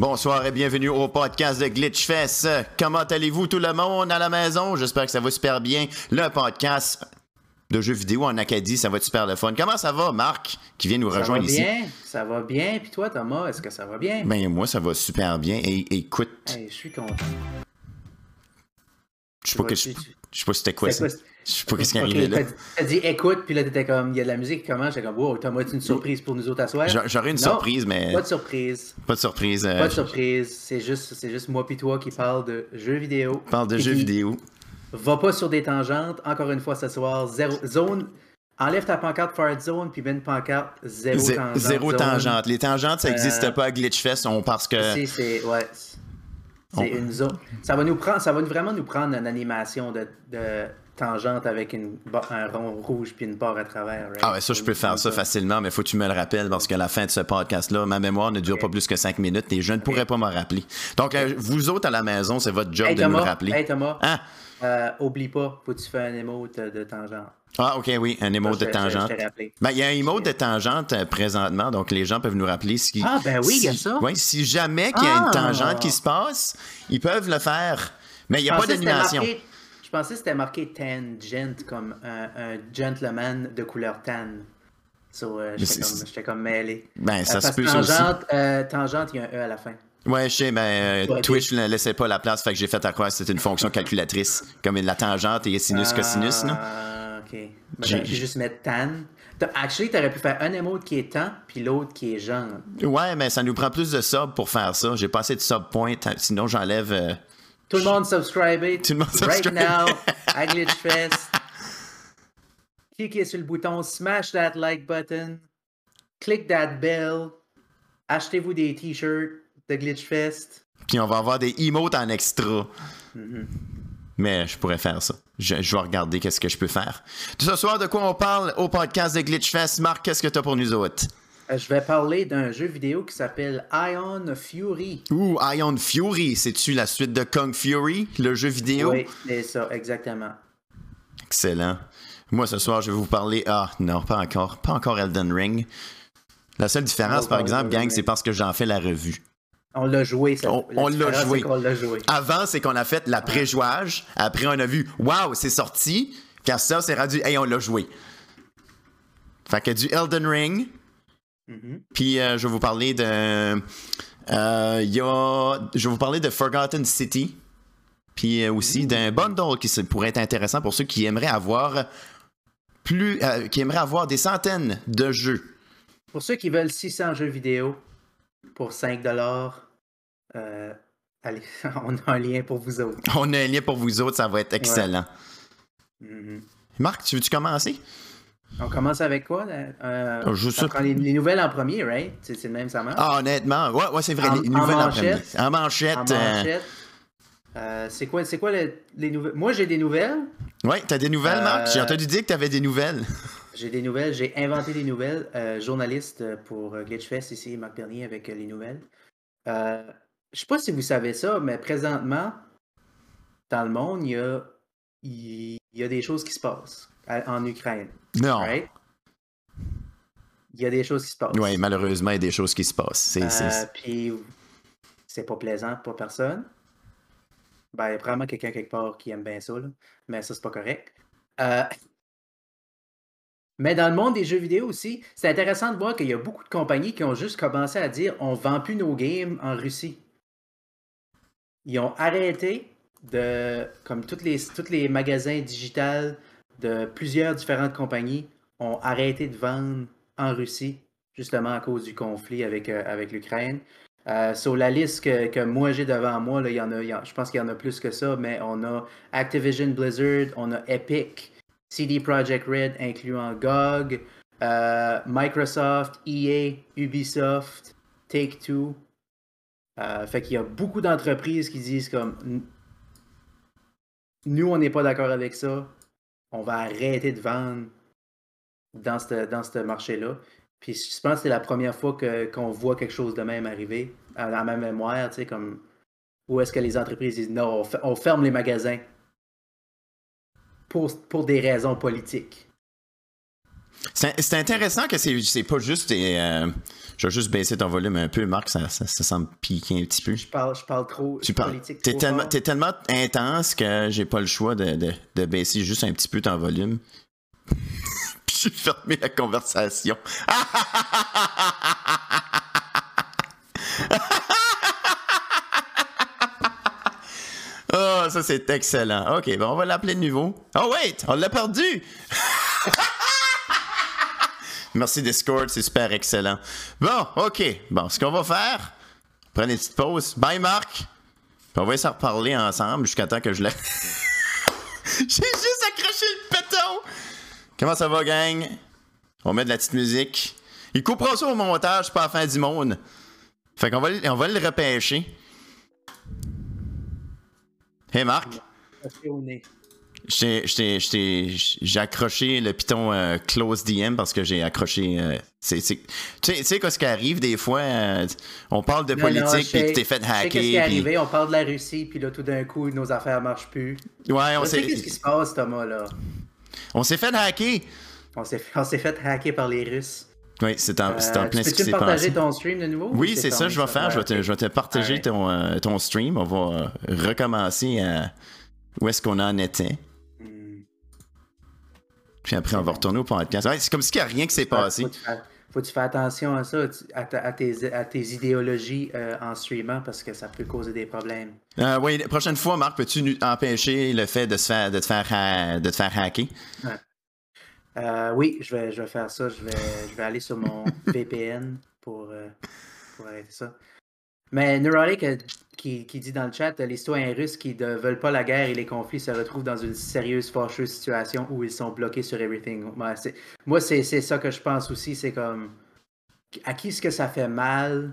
Bonsoir et bienvenue au podcast de Glitchfest. Comment allez-vous tout le monde à la maison? J'espère que ça va super bien. Le podcast de jeux vidéo en Acadie, ça va être super le fun. Comment ça va, Marc, qui vient nous rejoindre ça va ici? Bien, ça va bien. Puis toi, Thomas, est-ce que ça va bien? Ben, moi, ça va super bien. Et écoute, Hey, je suis content. Je sais pas, que je, Tu- tu- je sais pas c'était quoi ça. Quoi, Je sais pas qu'est-ce qui arrivé là. t'as dit- T'as écoute, puis là, t'étais comme, il y a de la musique qui commence. J'étais comme, wow, Thomas, as une surprise pour nous autres à soir? J'a- J'aurais une Non, surprise, mais Pas de surprise. pas de surprise. euh, Pas de surprise. C'est juste, c'est juste moi puis toi qui parle de jeux vidéo. parle de jeux vidéo. Va pas sur des tangentes. Encore une fois ce soir, zéro zone. Enlève ta pancarte Fart Zone, puis mets une pancarte zéro Zé- tangente. Zéro zone. tangente. Les tangentes, ça n'existe Euh, pas à Glitchfest on, parce que. Ici, c'est ouais, c'est une zone. Ça va nous prendre, ça va vraiment nous prendre une animation de, de tangente avec une, un rond rouge puis une barre à travers. right? Ah ouais, ça, je peux faire ça facilement, mais faut que tu me le rappelles parce qu'à la fin de ce podcast-là, ma mémoire ne dure pas plus que cinq minutes et je ne pourrais pas me rappeler. Donc, euh, vous autres à la maison, c'est votre job Hey de me Thomas, le rappeler. hey Thomas, Ah, euh, oublie pas, faut que tu fasses un emote de tangente. Ah, ok, oui, un emote Je- de tangente. Ben, il y a un emote de tangente euh, présentement, donc les gens peuvent nous rappeler si. Ah, ben oui, il y a ça. si jamais qu'il y a une Ah. tangente qui se passe, ils peuvent le faire. Mais il n'y a pas d'animation. Je pensais que c'était marqué tangent comme un, un gentleman de couleur tan. So, euh, Mais j'étais comme, comme mêlé. Ben, ça Euh, se parce peut, ça aussi. tangente, euh, tangente, il y a un E à la fin. Ouais, je sais, ben, euh, Ouais, Twitch ne laissait pas la place, fait que j'ai fait à croire que c'était une fonction calculatrice, comme la tangente et sinus cosinus, là. Ok. Ben, J'ai- juste mettre tan. Actually, t'aurais pu faire un emote qui est tan, puis l'autre qui est genre. Ouais, mais ça nous prend plus de sub pour faire ça. J'ai pas assez de sub points, sinon j'enlève. euh, Tout le monde subscribe. Tout le monde Right subscribe. now, à Glitchfest. Cliquez sur le bouton, smash that like button, click that bell, achetez-vous des t-shirts de Glitchfest. Puis on va avoir des emotes en extra. Mm-hmm. Mais je pourrais faire ça. Je, je vais regarder qu'est-ce que je peux faire. Ce soir, de quoi on parle au podcast de Glitchfest? Marc, qu'est-ce que t'as pour nous autres? Euh, Je vais parler d'un jeu vidéo qui s'appelle Ion Fury. Ouh, Ion Fury. C'est-tu la suite de Kong Fury, le jeu vidéo? Oui, c'est ça, exactement. Excellent. Moi, ce soir, je vais vous parler. Ah, non, pas encore. Pas encore Elden Ring. La seule différence, par exemple, gang, c'est parce que j'en fais la revue. On l'a joué, ça. On- La on l'a différence, joué. Avant, c'est qu'on a fait la préjouage. Après, on a vu, waouh, c'est sorti. Puis ça, c'est rendu, hey, on l'a joué. Fait que du Elden Ring. Mhm. Puis euh, je vais vous parler de. euh, il y a, je vais vous parler de Forgotten City. Puis euh, aussi d'un bundle qui pourrait être intéressant pour ceux qui aimeraient avoir plus, qui aimeraient avoir des centaines de jeux. Pour ceux qui veulent 600 jeux vidéo pour 5 euh, allez, on a un lien pour vous autres. On a un lien pour vous autres, ça va être excellent. Mhm. Marc, tu veux-tu commencer? On commence avec quoi? Euh, Oh, je prend les, les nouvelles en premier, right? C'est le même, ça marche? Ah, honnêtement, ouais, ouais c'est vrai. En- les en nouvelles en manchette? premier. En manchette. en euh, manchette. Euh, c'est quoi, quoi le- les nouvelles? Moi, j'ai des nouvelles. ouais, t'as des nouvelles, Marc? J'ai entendu dire que t'avais des nouvelles. J'ai des nouvelles. J'ai inventé des nouvelles. Euh, journaliste pour euh, Glitchfest ici, Marc Bernier, avec euh, les nouvelles. Euh, je sais pas si vous savez ça, mais présentement, dans le monde, il y a, il y a des choses qui se passent à- en Ukraine. Non. Right? Il y a des choses qui se passent. Oui, malheureusement, il y a des choses qui se passent. C'est, c'est- Euh, Puis, c'est pas plaisant pour personne. Ben, il y a probablement quelqu'un quelque part qui aime bien ça, là. mais ça, c'est pas correct. Euh, Mais dans le monde des jeux vidéo aussi, c'est intéressant de voir qu'il y a beaucoup de compagnies qui ont juste commencé à dire on vend plus nos games en Russie. Ils ont arrêté de, comme tous les, tous les magasins digitales de plusieurs différentes compagnies ont arrêté de vendre en Russie, justement à cause du conflit avec, euh, avec l'Ukraine. Euh, sur la liste que, que moi j'ai devant moi, là, il y en a, je pense qu'il y en a plus que ça, mais on a Activision Blizzard, on a Epic, CD Projekt Red incluant GOG, euh, Microsoft, EA, Ubisoft, Take-Two. Euh, fait qu'il y a beaucoup d'entreprises qui disent comme nous on n'est pas d'accord avec ça, on va arrêter de vendre dans ce dans marché-là. Puis je pense que c'est la première fois que- qu'on voit quelque chose de même arriver à la même mémoire, tu sais, comme où est-ce que les entreprises disent non, on ferme les magasins pour, pour des raisons politiques. C'est intéressant que c'est pas juste des. Euh, je vais juste baisser ton volume un peu, Marc, ça, ça, semble piquer un petit peu. Je parle, je parle trop. Tu parles. T'es tellement, es tellement intense que j'ai pas le choix de, de, de, baisser juste un petit peu ton volume. Puis j'ai fermé la conversation. ça c'est excellent. Ok, bon, on va l'appeler de nouveau. Oh, wait, on l'a perdu! Merci Discord, c'est super excellent. Bon, OK. Bon, ce qu'on va faire, prenez une petite pause. Bye Marc. on va essayer de reparler ensemble jusqu'à temps que je l'ai. J'ai juste accroché le péton. Comment ça va, gang? On met de la petite musique. Il coupera ça au montage, pas à la fin du monde. Fait qu'on on va le repêcher. Hey Marc. J'ai accroché le piton euh, close DM parce que j'ai accroché. Euh, tu sais quoi ce qui arrive des fois? Euh, on parle de politique puis tu t'es fait hacker. Qu'est-ce qui est arrivé? On parle de la Russie puis là tout d'un coup nos affaires marchent plus. Ouais, on sait. Qu'est-ce qui se passe, Thomas là? On s'est fait hacker. On s'est fait hacker par les Russes. Oui, c'est en, en plein ce qui s'est passé. partager ton stream de nouveau? Oui, c'est ça que je vais faire. Je vais te, je vais te partager ton, ton stream. On va recommencer à où est-ce qu'on en était. Puis après, on va retourner au podcast. c'est comme s'il n'y a rien qui s'est passé. Faut que tu fasses attention à ça, à, tes, idéologies euh, en streamant parce que ça peut causer des problèmes. Euh, oui, la prochaine fois, Marc, peux-tu empêcher le fait de, se faire, de, te, faire, de te faire hacker? Euh, oui, je vais, je vais faire ça. Je vais, je vais aller sur mon VPN pour, pour arrêter ça. Mais Neurotic qui, dit dans le chat, les citoyens russes qui ne veulent pas la guerre et les conflits se retrouvent dans une sérieuse, fâcheuse situation où ils sont bloqués sur everything. Moi, c'est ça que je pense aussi. C'est comme. À qui est-ce que ça fait mal?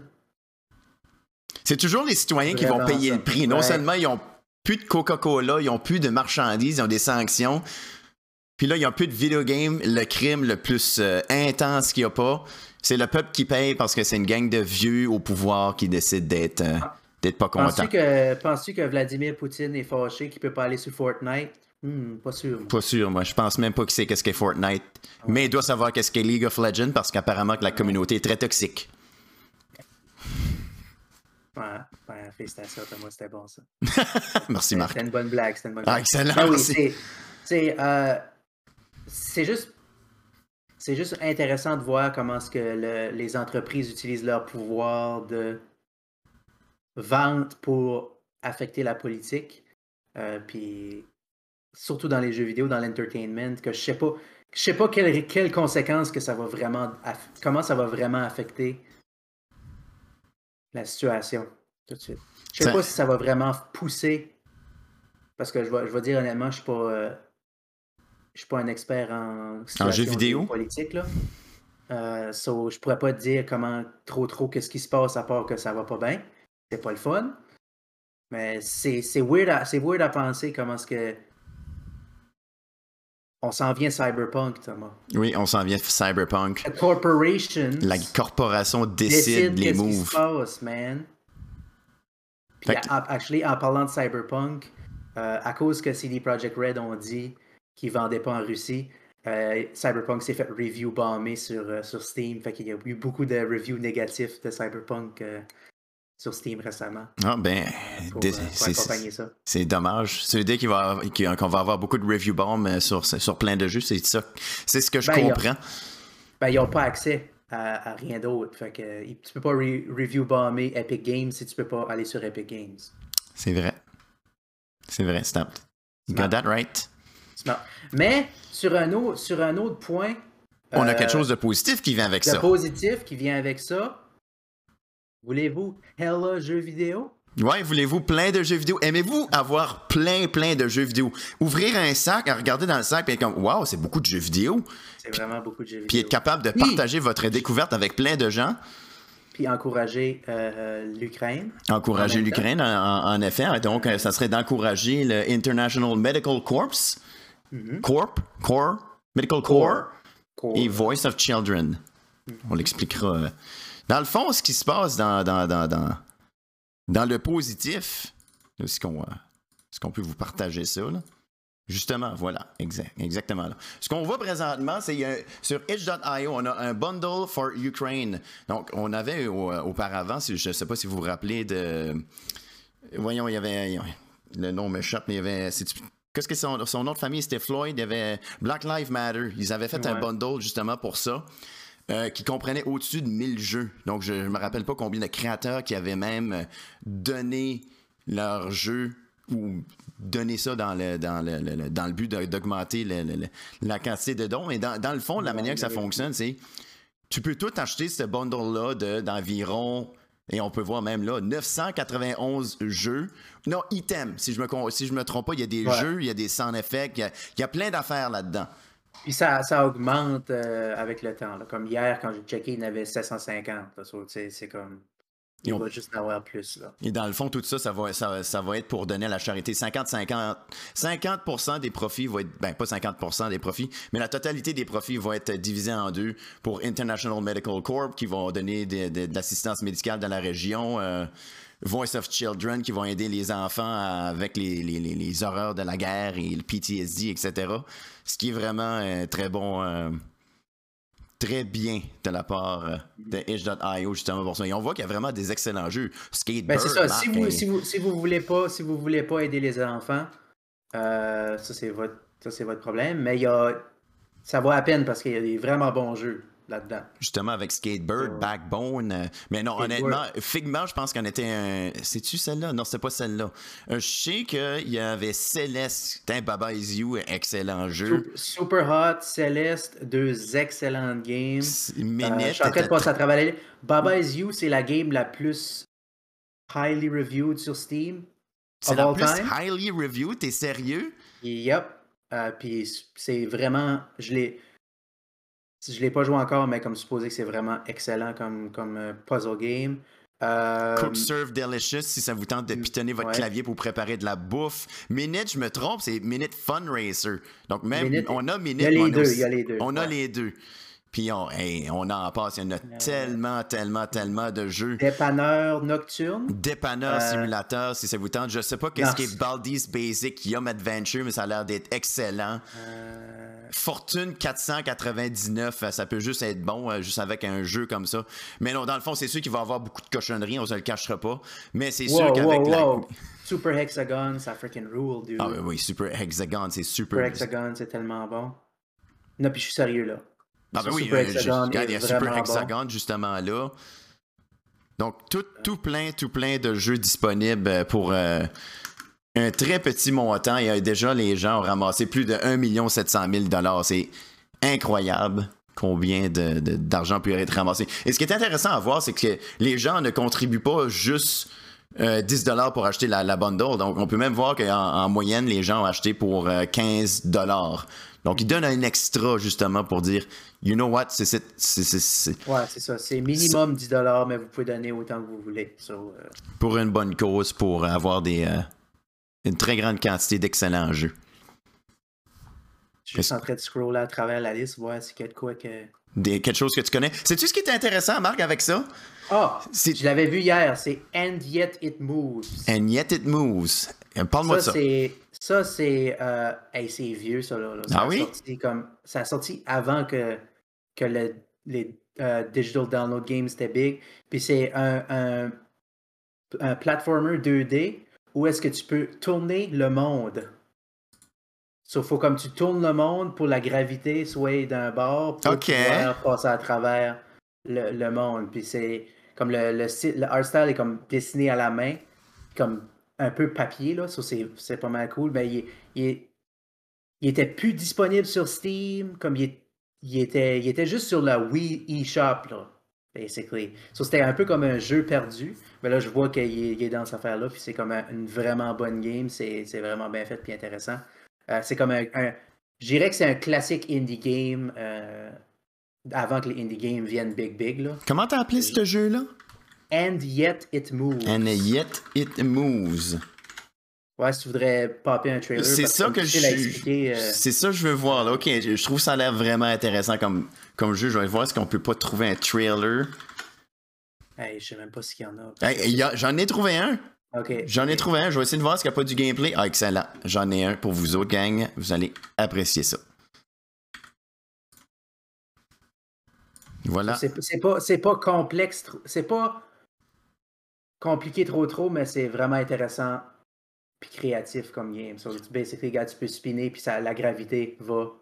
C'est toujours les citoyens qui vont payer le prix. Non seulement ils ont plus de Coca-Cola, ils ont plus de marchandises, ils ont des sanctions. Puis là, il n'y a plus de videogame, le crime le plus euh, intense qu'il n'y a pas. C'est le peuple qui paye parce que c'est une gang de vieux au pouvoir qui décide d'être. Euh, ah d'être pas content. Penses-tu que, penses que Vladimir Poutine est fâché qu'il peut pas aller sur Fortnite? Hmm, pas sûr. Pas sûr, moi. Je pense même pas qu'il sait qu'est-ce qu'est Fortnite. Mais il doit savoir qu'est-ce qu'est League of Legends parce qu'apparemment que la communauté est très toxique. Ouais, ouais félicitations, Thomas, c'était bon ça. merci, Marc. C'était une bonne blague, c'était une bonne ah, blague. excellent, ah, oui, euh, C'est juste c'est juste intéressant de voir comment ce que les entreprises utilisent leur pouvoir de vente pour affecter la politique. Euh, puis surtout dans les jeux vidéo, dans l'entertainment, que je sais pas, je sais pas quelles, conséquences que ça va vraiment, comment ça va vraiment affecter la situation tout de suite. Je sais pas si ça va vraiment pousser, parce que je vais, je vais dire honnêtement, je suis pas, euh, je suis pas un expert en, en jeux vidéo? politique là. Euh, so, je pourrais pas te dire comment trop trop qu'est-ce qui se passe à part que ça va pas bien c'est pas le fun. Mais c'est weird, à, weird à penser comment est-ce que. On s'en vient cyberpunk, Thomas. Oui, on s'en vient cyberpunk. La corporation. La corporation décide, les moves. Qui se passe, man. Puis, actually, en parlant de cyberpunk, euh, à cause que CD Projekt Red ont dit qu'ils vendaient pas en Russie, euh, Cyberpunk s'est fait review bombé sur, euh, sur Steam. Fait qu'il y a eu beaucoup de reviews négatifs de Cyberpunk sur Steam récemment. Ah ben, euh, c'est dommage. C'est l'idée qu'on va, qu'on va avoir beaucoup de review bombs sur, sur plein de jeux, c'est ça. C'est ce que je ben, comprends. ben, ils n'ont pas accès à, rien d'autre. Fait que tu peux pas review bomber Epic Games si tu peux pas aller sur Epic Games. C'est vrai. C'est vrai, Snap. You got that right. Mais sur un autre, sur un autre point. On a quelque euh, chose de positif qui vient avec ça. De positif qui vient avec ça. Voulez-vous Hella jeux vidéo? Ouais, voulez-vous plein de jeux vidéo? Aimez-vous avoir plein, plein de jeux vidéo? Ouvrir un sac, regarder dans le sac, et être comme, waouh, c'est beaucoup de jeux vidéo. C'est vraiment beaucoup de jeux vidéo. Puis être capable de partager votre découverte avec plein de gens. Puis encourager euh, l'Ukraine. Encourager l'Ukraine, en, effet. Donc, ça serait d'encourager le International Medical Corps. Mm-hmm. Corp, Corps, Medical Corps, et Voice of Children. On l'expliquera. Euh, dans le fond, ce qui se passe dans, dans, dans, dans, dans le positif, est-ce qu'on est peut vous partager ça? Là? Justement, voilà, exact, exactement. Là. Ce qu'on voit présentement, c'est euh, sur itch.io, on a un bundle for Ukraine. Donc, on avait auparavant, je ne sais pas si vous vous rappelez de. Voyons, il y avait. Le nom m'échappe, mais il y avait. Qu'est-ce que son, son nom de famille, c'était Floyd. Il y avait Black Lives Matter. Ils avaient fait un bundle justement pour ça. Euh, qui comprenait au-dessus de 1000 jeux. Donc, je ne me rappelle pas combien de créateurs qui avaient même donné leur jeu ou donner ça dans le, dans le, dans le but d'augmenter la quantité de dons. Et dans, le fond, la manière que ça fonctionne, c'est tu peux tout acheter ce bundle-là d'environ, et on peut voir même là, 991 jeux. Non, items, si je me, si je me trompe pas, il y a des jeux, il y a des sound effects, il y a, plein d'affaires là-dedans. Puis ça, ça augmente euh, avec le temps. Comme hier, quand j'ai checké, il y en avait 750. C'est comme. Il va juste avoir plus. Là. Et dans le fond, tout ça, ça va, ça, va être pour donner à la charité. 50-50. 50 des profits vont être, ben pas 50% des profits, mais la totalité des profits vont être divisés en deux pour International Medical Corp qui vont donner de, l'assistance médicale dans la région. Euh, Voice of Children qui vont aider les enfants avec les, les, les, horreurs de la guerre et le PTSD, etc. Ce qui est vraiment euh, très bon. Euh, très bien de la part euh, de itch.io justement pour ça. Et on voit qu'il y a vraiment des excellents jeux. Skatebird, ben c'est ça. Si vous, si vous, si vous voulez pas, si vous voulez pas aider les enfants, euh, ça c'est votre, ça c'est votre problème. Mais il y a, ça vaut à peine parce qu'il y a des vraiment bons jeux là-dedans. Justement, avec Skatebird, Backbone. Euh, mais non, honnêtement, Figma, je pense qu'on était un. C'est-tu celle-là? Non, c'était pas celle-là. Euh, je sais qu'il y avait Céleste, Baba Is You, excellent jeu. Super Hot, Céleste, deux excellentes games. Minute. Euh, je suis en train de passer à travers Baba Is You, c'est la game la plus highly reviewed sur Steam. C'est la plus highly reviewed, t'es sérieux? Yep. Puis c'est vraiment. Je l'ai je ne l'ai pas joué encore, mais comme supposé que c'est vraiment excellent comme, comme euh, puzzle game. Euh... Cook Serve Delicious, si ça vous tente de pitonner votre clavier pour préparer de la bouffe. Minute, je me trompe, c'est Minute Fun Racer. Donc même, on a Minute. Il y a les deux. il y a les deux. On a les deux. Puis on, on en passe. Il y en a tellement, tellement, tellement de jeux. Dépanneur nocturne? Dépanneur euh, simulateur, si ça vous tente. Je sais pas qu'est-ce qui est Baldi's Basic Yum Adventure, mais ça a l'air d'être excellent. Euh, Fortune 499, euh, ça peut juste être bon, euh, juste avec un jeu comme ça. Mais non, dans le fond, c'est sûr qu'il va y avoir beaucoup de cochonneries, on se le cachera pas. Mais c'est sûr qu'avec la... Super Hexagon, ça freaking rule, dude. Ah oui, Super Hexagon, c'est super. Super Hexagon, c'est tellement bon. Non, puis je suis sérieux, là. Ah ben oui, Super euh, Hexagon il y a Super Hexagon, justement, là. Donc, tout, tout plein, tout plein de jeux disponibles pour un très petit montant et déjà les gens ont ramassé plus de 1 700 000 C'est incroyable combien d'argent peut être ramassé. Et ce qui est intéressant à voir, c'est que les gens ne contribuent pas juste 10 euh, dollars pour acheter la, la, bundle. Donc, on peut même voir qu'en en moyenne, les gens ont acheté pour 15 euh, dollars. Donc, ils donnent un extra, justement, pour dire, you know what, c'est... Ouais, c'est ça. C'est minimum 10 dollars, mais vous pouvez donner autant que vous voulez. Euh, pour une bonne cause, pour avoir des, une très grande quantité d'excellents jeux. Je suis en train de scroller à travers la liste, voir a de quoi que. Des, quelque chose que tu connais. Sais-tu ce qui est intéressant, Marc, avec ça? Ah, je l'avais vu hier, c'est And Yet It Moves. And Yet It Moves. Euh, parle-moi de ça. Ça, c'est. Euh, c'est vieux, ça. Là, Ça ah oui? Sorti comme, ça a sorti avant que, que le, les euh, Digital Download Games étaient big. Puis c'est un, un, un platformer 2D où est-ce que tu peux tourner le monde? Il faut comme tu tournes le monde pour la gravité soit d'un bord pour pouvoir passer à travers le, monde. Puis c'est comme le, le, art style est comme dessiné à la main, comme un peu papier, là. c'est pas mal cool. Mais il, il, il, était plus disponible sur Steam, comme il, il, était, il était juste sur la Wii eShop, là basically. So, c'était un peu comme un jeu perdu. Mais là, je vois qu'il est, dans cette affaire-là, puis c'est comme une vraiment bonne game. C'est vraiment bien fait, puis intéressant. Euh, c'est comme un, Je dirais que c'est un classique indie game euh, avant que les indie games viennent big, big. Là. Comment t'as appelé ce jeu-là? And Yet It Moves. And Yet It Moves. Ouais, si tu voudrais popper un trailer. C'est ça que je. Euh, c'est ça que je veux voir. Là. Ok, je trouve ça a l'air vraiment intéressant comme, comme jeu. Je vais voir est-ce qu'on peut pas trouver un trailer. Hey, je sais même pas s'il y en a. J'en ai trouvé un. J'en ai trouvé un. Je vais essayer de voir s'il n'y a pas du gameplay. Ah, excellent. J'en ai un pour vous autres, gang. Vous allez apprécier ça. Voilà. C'est pas, pas complexe, c'est pas compliqué trop trop, mais c'est vraiment intéressant puis créatif comme game. So, basically, gars, tu peux spinner puis ça, la gravité va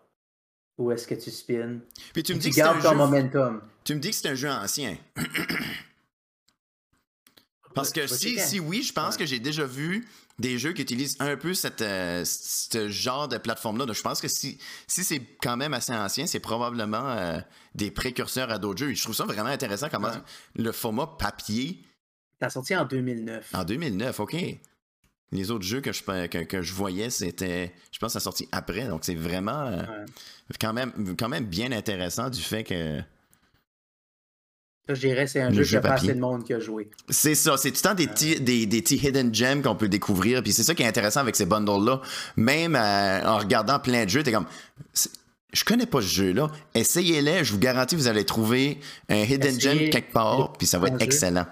où est-ce que tu spins. Puis tu me Tu dis que c'est un gardes ton jeu. momentum. Tu me dis que c'est un jeu ancien. Parce que si, si oui, je pense Ouais. que j'ai déjà vu des jeux qui utilisent un peu cette, euh, ce genre de plateforme-là. Donc, je pense que si, si c'est quand même assez ancien, c'est probablement euh, des précurseurs à d'autres jeux. Et je trouve ça vraiment intéressant comment Ouais. le format papier T'as sorti en 2009. en 2009, OK. Les autres jeux que je, que, que je voyais, c'était, je pense, que ça sorti après. Donc, c'est vraiment euh, quand, même, quand même bien intéressant du fait que Ça, je dirais c'est un jeu jeu a pas assez de monde qui a joué. C'est ça, c'est tout le temps des petits, des, des petits hidden gems qu'on peut découvrir. Puis c'est ça qui est intéressant avec ces bundles-là. Même euh, en regardant plein de jeux, t'es comme. Je connais pas ce jeu-là. Essayez-les, je vous garantis, vous allez trouver un hidden gem quelque part, puis ça va être jeu.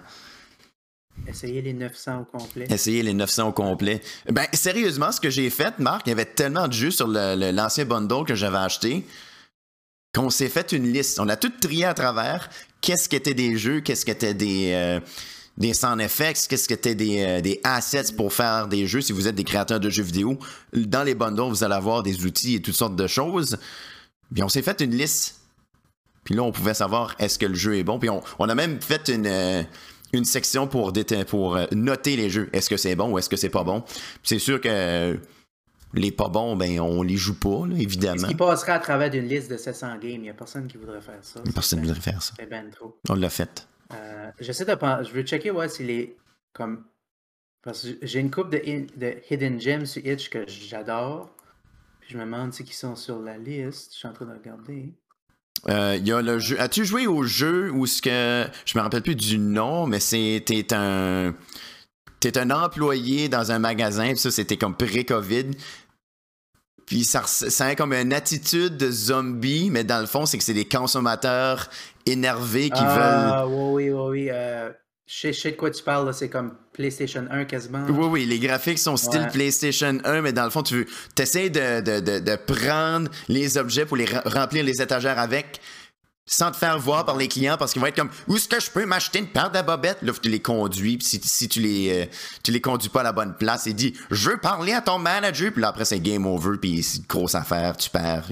Essayez les 900 au complet. Essayez les 900 au complet. Ben, sérieusement, ce que j'ai fait, Marc, il y avait tellement de jeux sur l'ancien bundle que j'avais acheté qu'on s'est fait une liste. On a tout trié à travers. Qu'est-ce qu'étaient des jeux, qu'est-ce qu'étaient des, euh, des sound effects, qu'est-ce des, euh, des assets pour faire des jeux? Si vous êtes des créateurs de jeux vidéo. Dans les bundles, vous allez avoir des outils et toutes sortes de choses. Puis on s'est fait une liste. Puis là, on pouvait savoir est-ce que le jeu est bon. Puis on, on a même fait une, euh, une section pour, euh, noter les jeux. Est-ce que c'est bon ou est-ce que c'est pas bon? C'est sûr que les pas bons, ben on les joue pas, là, Est-ce évidemment. qu'il passerait à travers d'une liste de 700 games? Il n'y a personne qui voudrait faire ça. Personne ne voudrait faire ça. ben- c'est ben trop. On l'a fait. Euh, J'essaie de penser. Je veux checker ouais, s'il est comme. Parce que j'ai une coupe de, in- de Hidden Gems sur Itch que j'adore. Puis je me demande si qui sont sur la liste? Je suis en train de regarder. Euh, y a le jeu. As-tu joué au jeu où ce que. Je me rappelle plus du nom, mais c'est. T'es un. T'es un employé dans un magasin, puis ça, c'était comme pré-COVID. Puis ça, a comme une attitude de zombie, mais dans le fond, c'est que c'est des consommateurs énervés qui veulent. ah, oui, oui, oui, oui. euh, je, sais, de quoi tu parles. là, C'est comme PlayStation 1 quasiment. Oui, oui, les graphiques sont style Ouais. PlayStation 1, mais dans le fond, tu veux, essaies de, de, de, de prendre les objets pour les remplir les étagères avec, sans te faire voir par les clients, parce qu'ils vont être comme Où est-ce que je peux m'acheter une paire de bobettes? Là, tu les conduis, puis si, si tu les euh, tu les conduis pas à la bonne place, il dit Je veux parler à ton manager, puis là, après, c'est game over, puis c'est une grosse affaire, tu perds.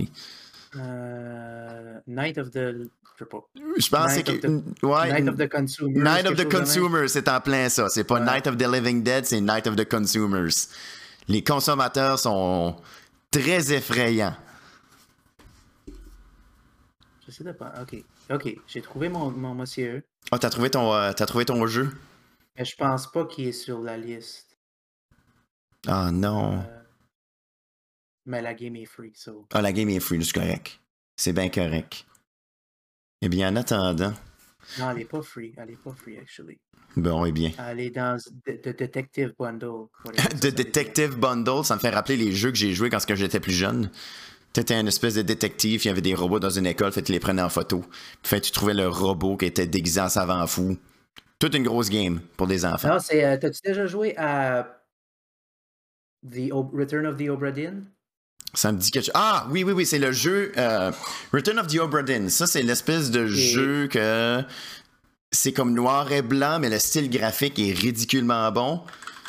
Euh, Night of the. Je sais pas. Je pense Night que. ouais, Night of the Consumer. Night of the. Consumers, c'est en plein ça. C'est pas Ouais. Night of the Living Dead, c'est Night of the Consumers. Les consommateurs sont très effrayants. J'essaie de pas. Ok. Ok. J'ai trouvé mon, mon monsieur. Ah, t'as trouvé ton, euh, t'as trouvé ton jeu? Mais je pense pas qu'il est sur la liste. Ah non. Euh, mais la game est free, so. Ah, la game est free, c'est correct. C'est bien correct. Eh bien, en attendant, Non, elle est pas free. Elle est pas free, actually. bon, eh bien. Elle est dans The, Detective Bundle. The. Detective Bundle, ça me fait rappeler les jeux que j'ai joués quand j'étais plus jeune. T'étais une espèce de détective, il y avait des robots dans une école, fait tu les prenais en photo. Fait tu trouvais le robot qui était déguisé en savant fou. Toute une grosse game pour des enfants. Non, c'est. euh, T'as-tu déjà joué à. The Return of the Obra Dinn? Ça me dit quelque chose. Ah, oui, oui, oui, c'est le jeu euh, Return of the Obra Dinn. Ça, c'est l'espèce de jeu que c'est comme noir et blanc, mais le style graphique est ridiculement bon.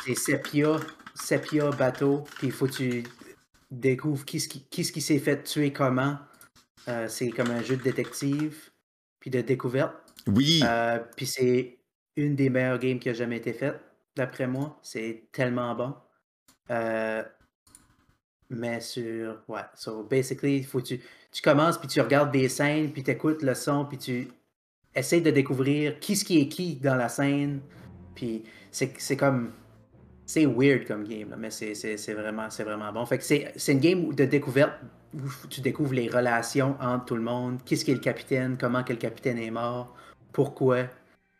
C'est Sepia, Sepia bateau, puis il faut que tu découvres qui, qui, qui s'est fait tuer comment. Euh, c'est comme un jeu de détective, puis de découverte. Oui, Euh, puis c'est une des meilleures games qui a jamais été faite, d'après moi. C'est tellement bon. Euh, mais sur. Ouais, so basically, faut tu, tu commences, puis tu regardes des scènes, puis tu écoutes le son, puis tu essayes de découvrir qui ce qui est qui dans la scène. Puis c'est c'est comme. C'est weird comme game, là, mais c'est vraiment, c'est vraiment bon. Fait que c'est c'est une game de découverte où tu découvres les relations entre tout le monde, qui ce qui est le capitaine, comment que le capitaine est mort, pourquoi,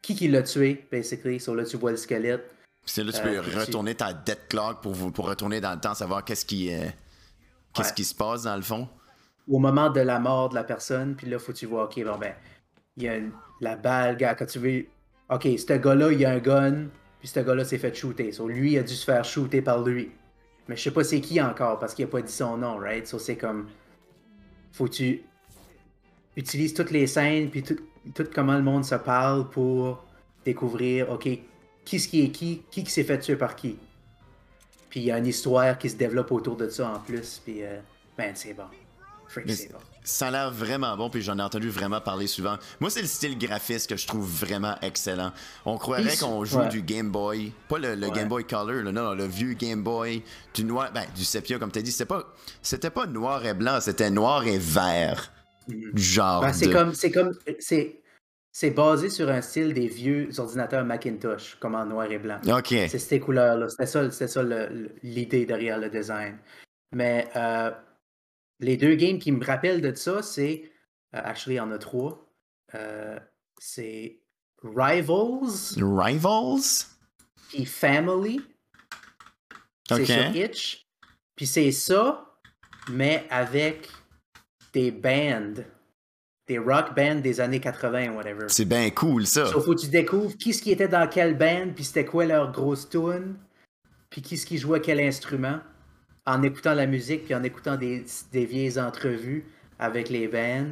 qui qui l'a tué, basically. Sur là, tu vois le squelette. c'est là tu euh, peux tu- retourner ta dead clock pour, vous- pour retourner dans le temps, savoir qu'est-ce qui, euh, qu'est-ce Ouais. qui se passe dans le fond? Au moment de la mort de la personne, puis là, faut que tu vois, ok, bon ben, il y a la balle, gars, quand tu veux. Ok, ce gars-là, il a un gun, puis ce gars-là s'est fait shooter. So, lui a dû se faire shooter par lui. Mais je sais pas c'est qui encore parce qu'il a pas dit son nom, right? So, c'est comme. Faut que tu utilises toutes les scènes, puis tout, tout comment le monde se parle pour découvrir, ok, qui ce qui est qui, qui, qui s'est fait tuer par qui. Puis il y a une histoire qui se développe autour de ça en plus, puis euh, ben c'est bon. C'est bon. Ça a l'air vraiment bon, puis j'en ai entendu vraiment parler souvent. Moi, c'est le style graphiste que je trouve vraiment excellent. On croirait qu'on joue ouais. du Game Boy, pas le, le Ouais. Game Boy Color, là, non, le vieux Game Boy, du noir, ben, du sépia, comme tu as dit. C'était pas, c'était pas noir et blanc, c'était noir et vert. Genre. Ben, c'est de- comme, c'est comme, c'est, c'est basé sur un style des vieux ordinateurs Macintosh, comme en noir et blanc. Ok. C'est ces couleurs-là. C'était ça, ça l'idée derrière le design. Mais euh, les deux games qui me rappellent de ça, c'est. euh, actually, il y en a trois. Euh, c'est Rivals Rivals? et Family. C'est sur Itch. Puis c'est ça, mais avec des bands. Des rock bands des années 80, whatever. C'est bien cool, ça. Sauf faut que tu découvres qui ce qui était dans quelle band, puis c'était quoi leur grosse tune, puis qui ce qui jouait quel instrument, en écoutant la musique, puis en écoutant des, des vieilles entrevues avec les bands.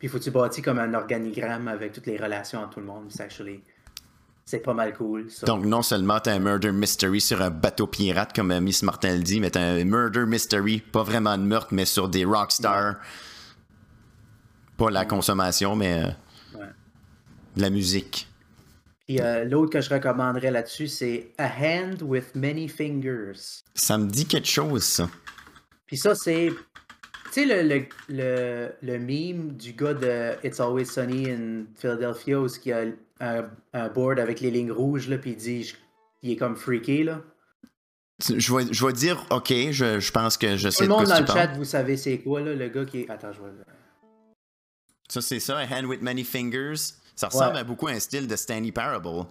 Puis faut que tu bâtis comme un organigramme avec toutes les relations entre tout le monde. C'est actually- c'est pas mal cool. Ça. Donc, non seulement t'as un murder mystery sur un bateau pirate, comme Miss Martin le dit, mais t'as un murder mystery, pas vraiment de meurtre, mais sur des rockstars. Pas la consommation, mais euh, Ouais. la musique. Puis euh, l'autre que je recommanderais là-dessus, c'est A Hand with Many Fingers. Ça me dit quelque chose, ça. Puis ça, c'est. Tu sais, le, le, le, le meme du gars de It's Always Sunny in Philadelphia, où il y a un, un board avec les lignes rouges, là, puis il dit je- il est comme freaky, là. Je vais, je vais dire, ok, je, je pense que je Tout sais le de quoi monde dans le parles. chat, vous savez c'est quoi, là, le gars qui est. Attends, je vais. Ça, c'est ça, A Hand with Many Fingers. Ça ressemble Ouais. à beaucoup à un style de Stanley Parable.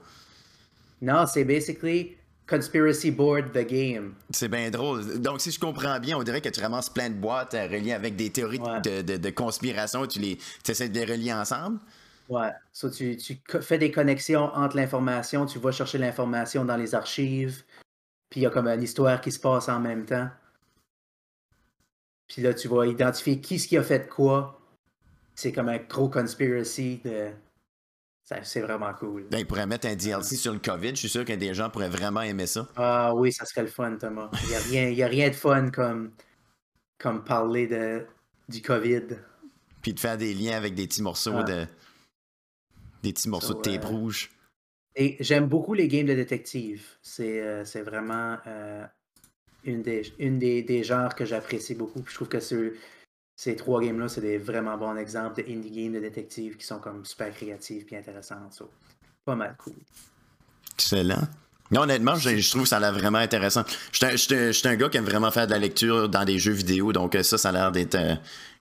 Non, c'est basically Conspiracy Board the Game. C'est bien drôle. Donc, si je comprends bien, on dirait que tu ramasses plein de boîtes reliées avec des théories de- Ouais. de, de, de conspiration et tu les essaies de les relier ensemble. Ouais. So, tu, tu fais des connexions entre l'information, tu vas chercher l'information dans les archives, puis il y a comme une histoire qui se passe en même temps. Puis là, tu vas identifier qui ce qui a fait quoi. C'est comme un gros conspiracy de. C'est vraiment cool. Ben, ils pourraient mettre un DLC sur le COVID. Je suis sûr que des gens pourraient vraiment aimer ça. Ah oui, ça serait le fun, Thomas. Il n'y a, rien- y a rien de fun comme, comme parler de, du COVID. Puis de faire des liens avec des petits morceaux de. Des petits morceaux de tape euh, rouge. Et j'aime beaucoup les games de détective. C'est euh, c'est vraiment euh, une, des, une des, des genres que j'apprécie beaucoup. Puis je trouve que ce- ces trois games-là, c'est des vraiment bons exemples de indie games de détective qui sont comme super créatifs et intéressants. So, pas mal cool. Excellent. Non, honnêtement, je, je trouve que ça a l'air vraiment intéressant. Je suis un- gars qui aime vraiment faire de la lecture dans des jeux vidéo, donc euh, ça, ça a l'air d'être euh,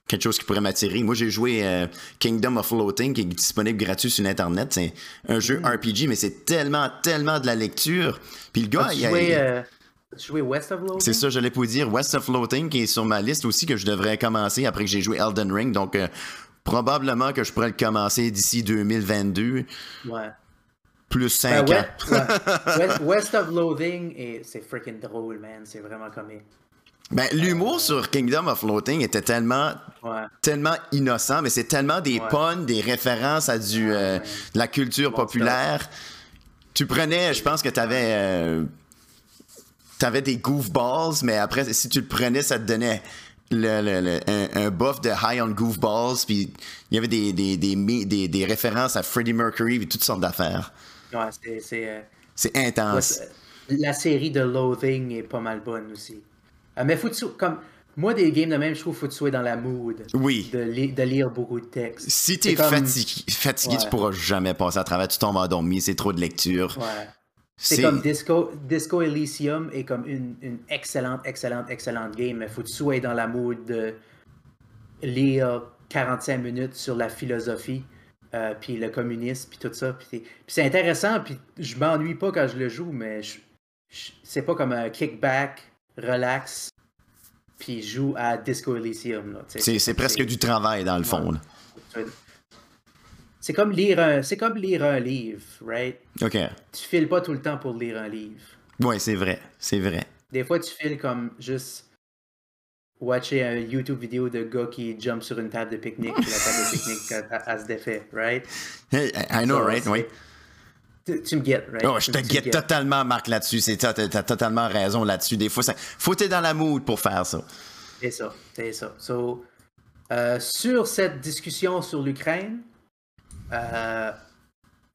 quelque chose qui pourrait m'attirer. Moi, j'ai joué euh, Kingdom of Floating, qui est disponible gratuit sur Internet. C'est un jeu Mm. RPG, mais c'est tellement, tellement de la lecture. Puis le gars, il a- joué, euh, joué West of Loathing? c'est ça, j'allais vous dire. West of Floating, qui est sur ma liste aussi, que je devrais commencer après que j'ai joué Elden Ring. Donc, euh, probablement que je pourrais le commencer d'ici 2022, Ouais. plus 5 Ben, ans. West, ouais. West, West of Loathing, et c'est freaking drôle, man. C'est vraiment comique. Ben, l'humour sur Kingdom of Floating était tellement Ouais. tellement innocent, mais c'est tellement des Ouais. puns, des références à du, euh, de la culture populaire. Tu prenais, je pense que t'avais, euh, t'avais des goofballs, mais après, si tu le prenais, ça te donnait le, le- le- un, un buff de high on goofballs, puis il y avait des, des, des, des- références à Freddie Mercury, puis toutes sortes d'affaires. Ouais, c'est. c'est, euh, Ouais, intense. la série de Loathing est pas mal bonne aussi. Euh, mais faut tu comme moi des games de même, je trouve faut que tu dans la mood Oui. de, li- de lire beaucoup de textes. Si t'es comme- fatigué, fatigué tu pourras jamais passer à travers. Tu tombes endormi, c'est trop de lecture. Ouais. C'est comme Disco, Disco Elysium est comme une, une excellente, excellente, excellente game, mais faut que tu sois dans la mood de lire 45 minutes sur la philosophie, euh, puis le communisme, puis tout ça. Puis, c'est intéressant, puis je m'ennuie pas quand je le joue, mais je- je- c'est pas comme un kickback, relax, puis joue à Disco Elysium. C'est presque du travail dans le fond. C'est comme lire un, c'est comme lire un livre, right? OK. Tu files pas tout le temps pour lire un livre. Ouais, c'est vrai. C'est vrai. Des fois, tu files comme juste watcher un YouTube vidéo de gars qui jump sur une table de pique-nique, puis la table de pique-nique, elle, se défait, right? Hey, I know, right? Oui. Tu, tu me guettes, right? Oh, je Tu- te tu guette totalement, Marc, là-dessus. C'est t'as, t'as totalement raison là-dessus. Des fois, ça, faut être dans la mood pour faire ça. C'est ça, c'est ça. So, euh, sur cette discussion sur l'Ukraine, euh,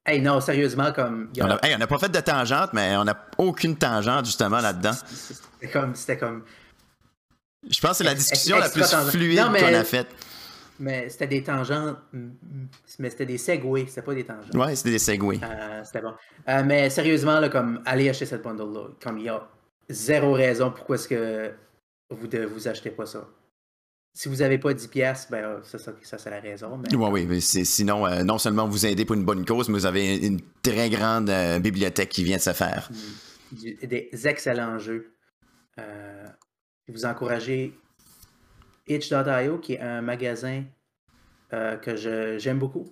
hey, non, sérieusement, comme. a- On a, hey, on n'a pas fait de tangente, mais on n'a aucune tangente justement là-dedans. C'était comme, c'était comme, Je pense que c'est la discussion la plus fluide qu'on a faite. mais c'était des tangentes, mais c'était des segways, c'était pas des tangentes. Ouais, c'était des segways. Euh, c'était bon. Euh, mais sérieusement, là, comme, allez acheter cette bundle-là. Comme il y a zéro raison pourquoi est-ce que vous ne vous achetez pas ça. Si vous n'avez pas 10$, piastres, ben, euh, ça, ça, ça, c'est la raison. Mais... Oui, oui, sinon, euh, non seulement vous aidez pour une bonne cause, mais vous avez une très grande euh, bibliothèque qui vient de se faire. du- des excellents jeux. Euh, vous encouragez itch.io, qui est un magasin que je- j'aime beaucoup.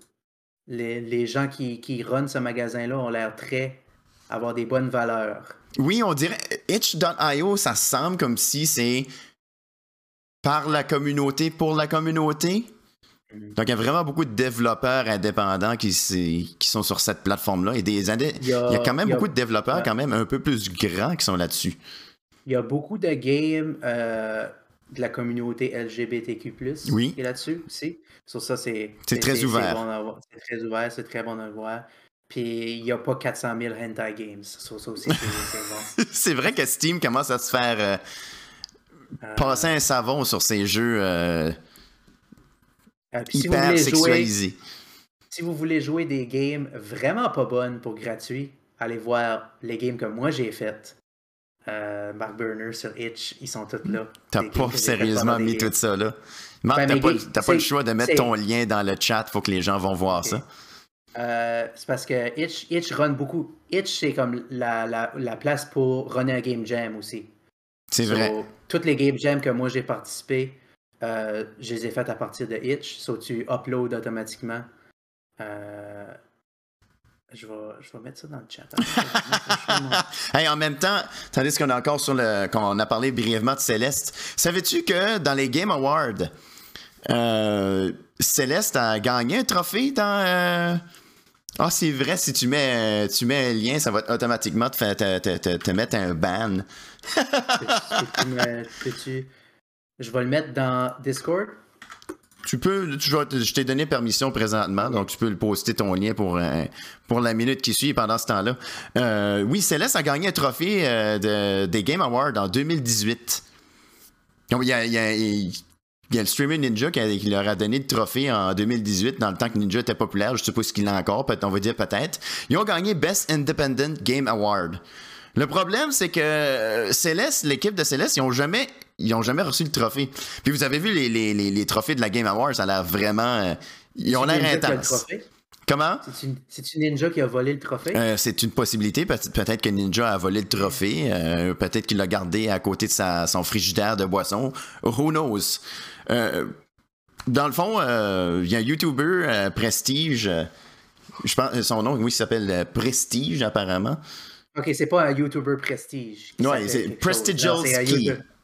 Les, les gens qui, qui run ce magasin-là ont l'air très avoir des bonnes valeurs. Oui, on dirait itch.io, ça semble comme si c'est par la communauté pour la communauté. Donc, il y a vraiment beaucoup de développeurs indépendants qui, sont sur cette plateforme-là. Et des Il y a, il y a quand même a- beaucoup de développeurs, quand même un peu plus grands qui sont là-dessus. il y a beaucoup de games euh, de la communauté LGBTQ+, Oui. qui est là-dessus aussi. Sur ça, c'est... Très ouvert. bon. C'est très ouvert, c'est très bon à voir. Puis il n'y a pas 400 000 hentai games. Sur ça aussi, c'est bon. c'est vrai que Steam commence à se faire Euh, passer un savon sur ces jeux euh, euh, si hyper jouer, sexualisés. si vous voulez jouer des games vraiment pas bonnes pour gratuit, allez voir les games que moi j'ai faites. Euh, Mark Burner sur Itch, ils sont tous là. T'as pas sérieusement mis games. tout ça là. Marc, Ben, t'as pas, pas le choix de mettre ton lien dans le chat, faut que les gens vont voir ça. Euh, c'est parce que Itch, Itch run beaucoup. Itch, c'est comme la, la, la place pour runner un game jam aussi. C'est So, vrai. Toutes les game jams que moi j'ai participé, euh, je les ai faites à partir de Itch. So, tu uploads automatiquement. Euh, je, vais, je vais mettre ça dans le chat. Hey, en même temps, tandis qu'on est encore sur le. qu'on a parlé brièvement de Céleste, savais-tu que dans les Game Awards, euh, Céleste a gagné un trophée dans. Ah, c'est vrai, si tu mets, tu mets un lien, ça va automatiquement te, faire- te, te- te- te mettre un ban. Peux-tu me- peux-tu- Je vais le mettre dans Discord? Tu peux, tu- je t'ai donné permission présentement, donc tu peux le poster ton lien pour, euh, pour la minute qui suit pendant ce temps-là. Euh, oui, Céleste a gagné un trophée euh, de, des Game Awards en 2018. Donc, il y a, il y a- il y a le streamer Ninja qui, leur a donné le trophée en 2018, dans le temps que Ninja était populaire. Je sais pas ce qu'il a encore, peut-être, on va dire peut-être. Ils ont gagné Best Independent Game Award. Le problème, c'est que euh, Céleste, l'équipe de Céleste, ils ont jamais, ils ont jamais reçu le trophée. Puis vous avez vu les, les, les, les trophées de la Game Awards, ça a l'air vraiment, euh, ils ont l'air trophée? Comment? C'est-tu- Ninja qui a volé le trophée? Euh, c'est une possibilité. Peut- Peut-être que Ninja a volé le trophée. euh, Peut-être qu'il l'a gardé à côté de sa, son frigidaire de boisson. Who knows? Euh, dans le fond, euh, il y a un YouTuber euh, Prestige. je pense son nom, oui, il s'appelle Prestige apparemment. Ok, c'est pas un YouTuber prestige. Ouais, c'est. Prestigial Non,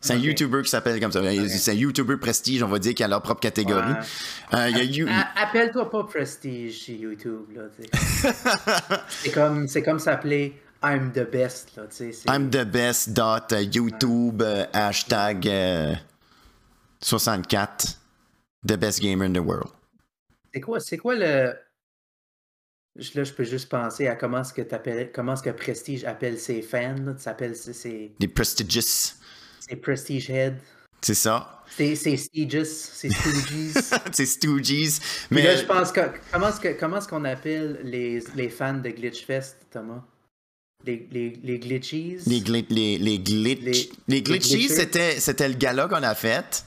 c'est un. YouTuber. Qui s'appelle comme ça. C'est un YouTuber Prestige, on va dire, qui a leur propre catégorie. Ouais. Euh, You- Appelle-toi pas Prestige sur YouTube. c'est comme, c'est comme s'appeler I'm the best. Là, I'm the best dot YouTube hashtag euh, 64 the best gamer in the world. C'est quoi, c'est quoi le. Là, je peux juste penser à comment est-ce que, t'appelles- comment est-ce que Prestige appelle ses fans. Là, tu s'appelles ses, Les prestigious, ses Prestige Head. c'est ça. C'est c'est Stooges. C'est Stooges. c'est Stooges. Mais là, je pense que. Comment est-ce que- comment qu'on appelle les, les fans de Glitchfest, Thomas? Les, les, les Glitchies? Les, gli- les, les glitch, Les- les, glitchies, c'était le gala qu'on a fait.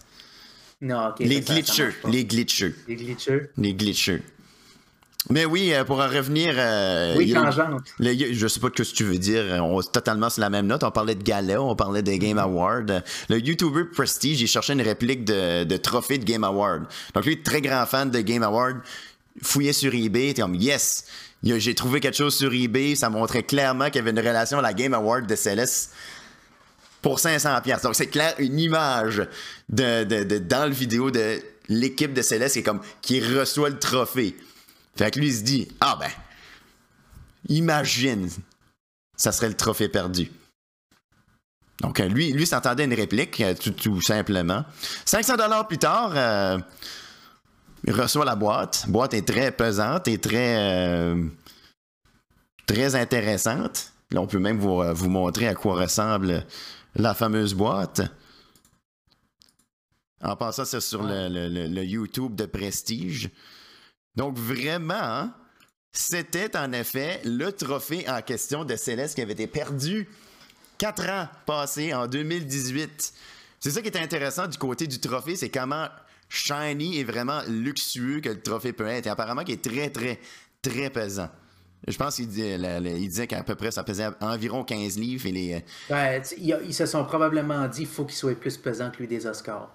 Non, ok. les ça, ça- ça les glitchers, Les glitchers? les glitchers. Mais oui, euh, pour en revenir. euh, Oui, tangente. Le- je sais pas ce que tu veux dire. On est totalement sur la même note. On parlait de gala, on parlait des Game Awards. Le YouTuber Prestige, il cherchait une réplique de, de trophée de Game Award. Donc lui, très grand fan de Game Award. fouillais sur eBay, t'es comme yes, j'ai trouvé quelque chose sur eBay, ça montrait clairement qu'il y avait une relation à la Game Award de Céleste pour 500 pièces. Donc c'est clair une image de, de, dans le vidéo de l'équipe de Céleste qui est comme qui reçoit le trophée. Fait que lui il se dit ah ben imagine ça serait le trophée perdu. Donc lui lui s'entendait une réplique tout, tout, simplement. 500 dollars plus tard euh, il reçoit la boîte. La boîte est très pesante et très, euh, très intéressante. Là, on peut même vous, euh, vous, montrer à quoi ressemble la fameuse boîte. En passant, c'est sur le, YouTube de Prestige. Donc, vraiment, hein, c'était en effet le trophée en question de Céleste qui avait été perdu quatre ans passés en 2018. C'est ça qui est intéressant du côté du trophée, c'est comment shiny et vraiment luxueux que le trophée peut être. Et apparemment, qu'il est très, très, très pesant. Je pense qu'il disait qu'à peu près ça pesait environ 15 livres. Et les... Euh, ils, se sont probablement dit qu'il faut qu'il soit plus pesant que lui des Oscars.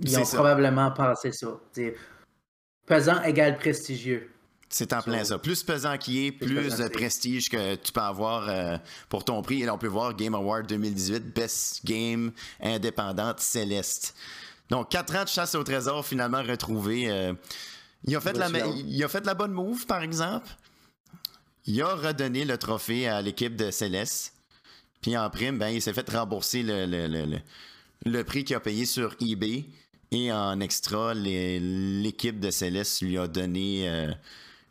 Ils ont probablement pensé ça. pesant égale prestigieux. C'est en plein ça. Plus pesant qu'il est, plus, de prestige que tu peux avoir euh, pour ton prix. Et là, on peut voir Game Award 2018, Best Game indépendante céleste. Donc, quatre ans de chasse au trésor finalement retrouvés. Euh, il, a fait la, il a fait la bonne move, par exemple? Il a redonné le trophée à l'équipe de Céleste. Puis en prime, ben, il s'est fait rembourser le, le, le, prix qu'il a payé sur eBay. Et en extra, l'équipe de Céleste lui a donné euh,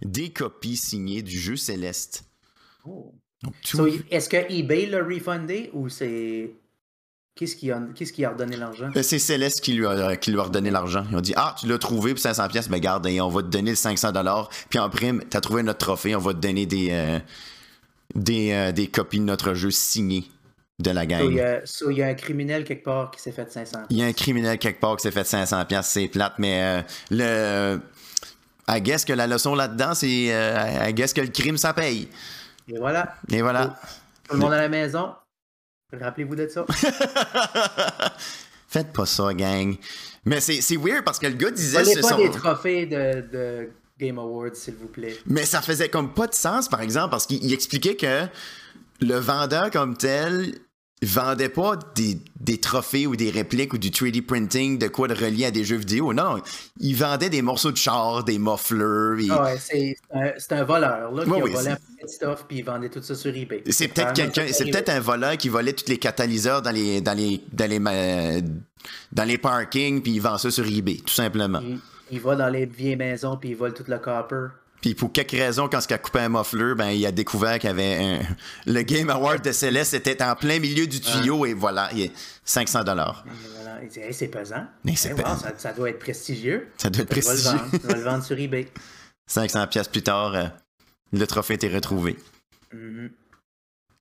des copies signées du jeu Céleste. Oh. Est-ce que eBay l'a refundé ou c'est Qu'est-ce qui, a, qui a redonné l'argent? Ben, c'est Céleste qui lui, a, qui lui a redonné l'argent. Ils ont dit Ah, tu l'as trouvé pour 500 pièces, ben garde, on va te donner le 500 dollars. Puis en prime, tu as trouvé notre trophée, on va te donner des, euh, des, euh, des, copies de notre jeu signées de la gang. Il y, a un criminel quelque part qui s'est fait 500 Il y a un criminel quelque part qui s'est fait 500 pièces, c'est plate, mais euh, le. I guess que la leçon là-dedans, c'est. I guess que le crime, ça paye. Et voilà. Et voilà. Tout le monde à la maison, Rappelez-vous de ça. Faites pas ça, gang. Mais c'est weird parce que le gars disait. Volez pas des trophées de, de, Game Awards, s'il vous plaît. Mais ça faisait comme pas de sens, par exemple, parce qu'il expliquait que le vendeur comme tel, vendait pas des, des, trophées ou des répliques ou du 3D printing de quoi de relié à des jeux vidéo. Non, il vendait des morceaux de char, des mufflers. Ah ouais, c'est un, un, voleur là, qui a volé un peu de stuff puis il vendait tout ça sur eBay. C'est peut-être quelqu'un, c'est peut-être un voleur qui volait tous les catalyseurs dans les dans les dans les dans les parkings puis il vend ça sur eBay, tout simplement. Il, il va dans les vieilles maisons puis il vole tout le copper. Puis pour quelque raison, quand il a coupé un muffler, ben, il a découvert qu'il y avait un... le Game Award de Céleste était en plein milieu du tuyau et voilà, il est 500 dollars. Voilà. Il dit c'est pesant. Mais c'est pesant. ça, doit être prestigieux. Ça doit être prestigieux. Va le vendre sur eBay. 500 pièces plus tard, euh, le trophée était retrouvé. Mm-hmm.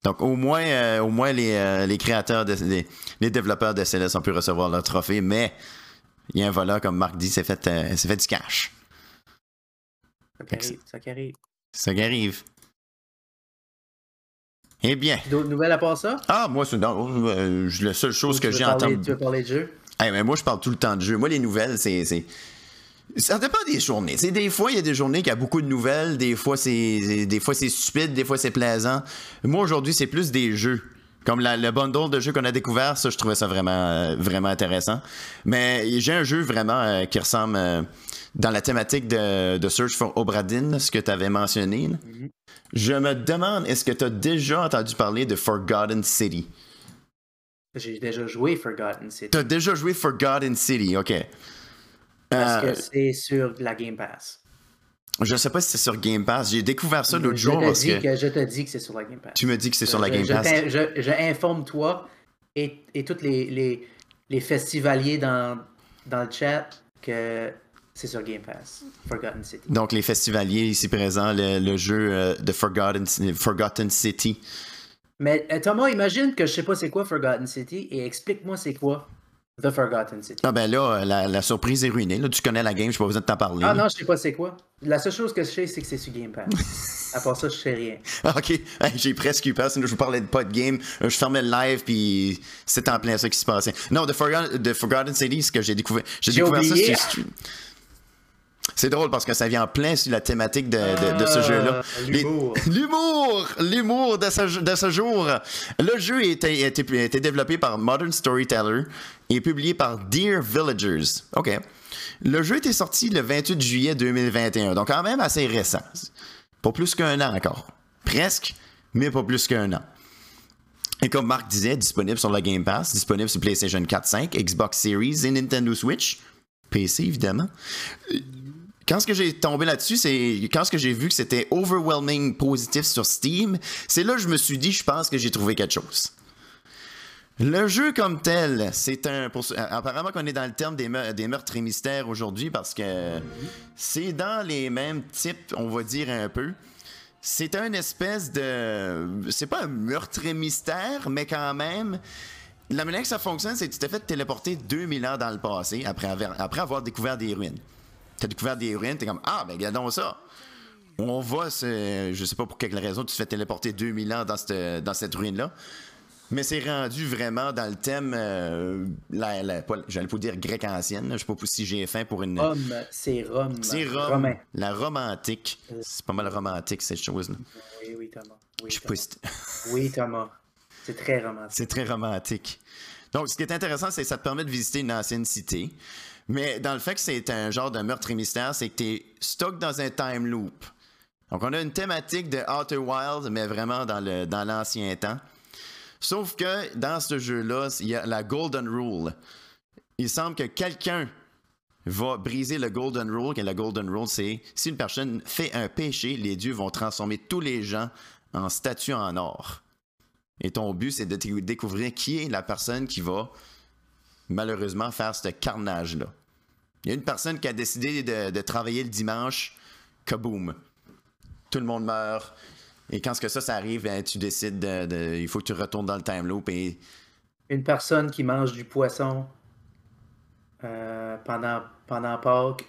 Donc au moins, euh, au moins les, euh, les créateurs, de, les, développeurs de Céleste ont pu recevoir leur trophée, mais il y a un voleur, comme Marc dit, c'est fait, fait du cash. Ça qui arrive. Ça qui arrive. Ça qui arrive. Eh bien. D'autres nouvelles à part ça? Ah, moi, c'est euh, la seule chose que j'ai entendu. Tu veux parler de jeu? Eh, mais moi, je parle tout le temps de jeu. Moi, les nouvelles, c'est. Ça dépend des journées. C'est des fois, il y a des journées qui a beaucoup de nouvelles. Des fois, c'est des fois c'est stupide. Des fois, c'est plaisant. Moi, aujourd'hui, c'est plus des jeux. Comme le bundle de jeux qu'on a découvert, ça, je trouvais ça vraiment, euh, vraiment intéressant. Mais j'ai un jeu vraiment euh, qui ressemble dans la thématique de, Search for Obradin, ce que tu avais mentionné, mm-hmm. je me demande, est-ce que tu as déjà entendu parler de Forgotten City? J'ai déjà joué Forgotten City. Tu as déjà joué Forgotten City, ok. Parce que euh, c'est sur la Game Pass. Je sais pas si c'est sur Game Pass. J'ai découvert ça l'autre jour. Parce que... que... Je te dis que c'est sur la Game Pass. Tu me dis que c'est sur la Game Pass. Je, je, informe toi et, et tous les, les, les festivaliers dans, dans le chat que c'est sur Game Pass, Forgotten City. Donc, les festivaliers ici présents, le, jeu euh, de Forgotten, Forgotten City. Mais euh, Thomas, imagine que je sais pas c'est quoi Forgotten City et explique-moi c'est quoi The Forgotten City. Ah ben là, la, surprise est ruinée. Là, tu connais la game, je n'ai pas besoin de t'en parler. Ah non, je sais pas c'est quoi. La seule chose que je sais, c'est que c'est sur Game Pass. à part ça, je sais rien. ok, j'ai presque eu peur. Sinon, je vous parlais de pas de game. Je fermais le live, puis c'était en plein ça qui se passait. Non, The Forgotten, The Forgotten City, ce que j'ai découvert. J'ai découvert ça C'est drôle parce que ça vient en plein sur la thématique de, ce Ah, jeu-là. L'humour. L'humour! L'humour de ce, de ce jour. Le jeu a été, a été- a été développé par Modern Storyteller et publié par Dear Villagers. OK. Le jeu était sorti le 28 juillet 2021, donc quand même assez récent. Pas plus qu'un an encore. Presque, mais pas plus qu'un an. Et comme Marc disait, disponible sur le Game Pass, disponible sur PlayStation 4, 5, Xbox Series et Nintendo Switch. PC, évidemment. Quand ce que j'ai tombé là-dessus, c'est quand ce que j'ai vu que c'était overwhelming positif sur Steam, c'est là que je me suis dit, je pense que j'ai trouvé quelque chose. Le jeu comme tel, c'est un. apparemment qu'on est dans le terme des, me- des meurtres et mystères aujourd'hui parce que c'est dans les mêmes types, on va dire un peu. C'est un espèce de. C'est pas un meurtre et mystère, mais quand même. La manière que ça fonctionne, c'est que tu t'es fait téléporter 2000 ans dans le passé après avoir découvert des ruines. T'as découvert des ruines, t'es comme Ah, ben, regardons ça. On va, je sais pas pour quelle raison, tu te fais téléporter 2000 ans dans cette, dans cette ruine-là. Mais c'est rendu vraiment dans le thème, euh, la, la- pas- j'allais pas dire grec ancienne, là. je sais pas si j'ai faim pour une. Rome, c'est Rome. c'est Rome, Romain. la romantique. C'est pas mal romantique cette chose-là. Oui, oui, Thomas. Oui, Je Thomas. Oui, Thomas. C'est très romantique. C'est très romantique. Donc, ce qui est intéressant, c'est que ça te permet de visiter une ancienne cité. Mais dans le fait que c'est un genre de meurtre et mystère, c'est que tu es stock dans un time loop. Donc, on a une thématique de Outer Wild, mais vraiment dans l'ancien temps. Sauf que dans ce jeu-là, il y a la Golden Rule. Il semble que quelqu'un va briser le Golden Rule. Et la Golden Rule, c'est si une personne fait un péché, les dieux vont transformer tous les gens en statues en or. Et ton but, c'est de découvrir qui est la personne qui va malheureusement faire ce carnage-là. Il y a une personne qui a décidé de, de travailler le dimanche, kaboom. Tout le monde meurt. Et quand ce que ça, ça arrive, ben, tu décides de, de- Il faut que tu retournes dans le time loop et Une personne qui mange du poisson euh, pendant, pendant Pâques,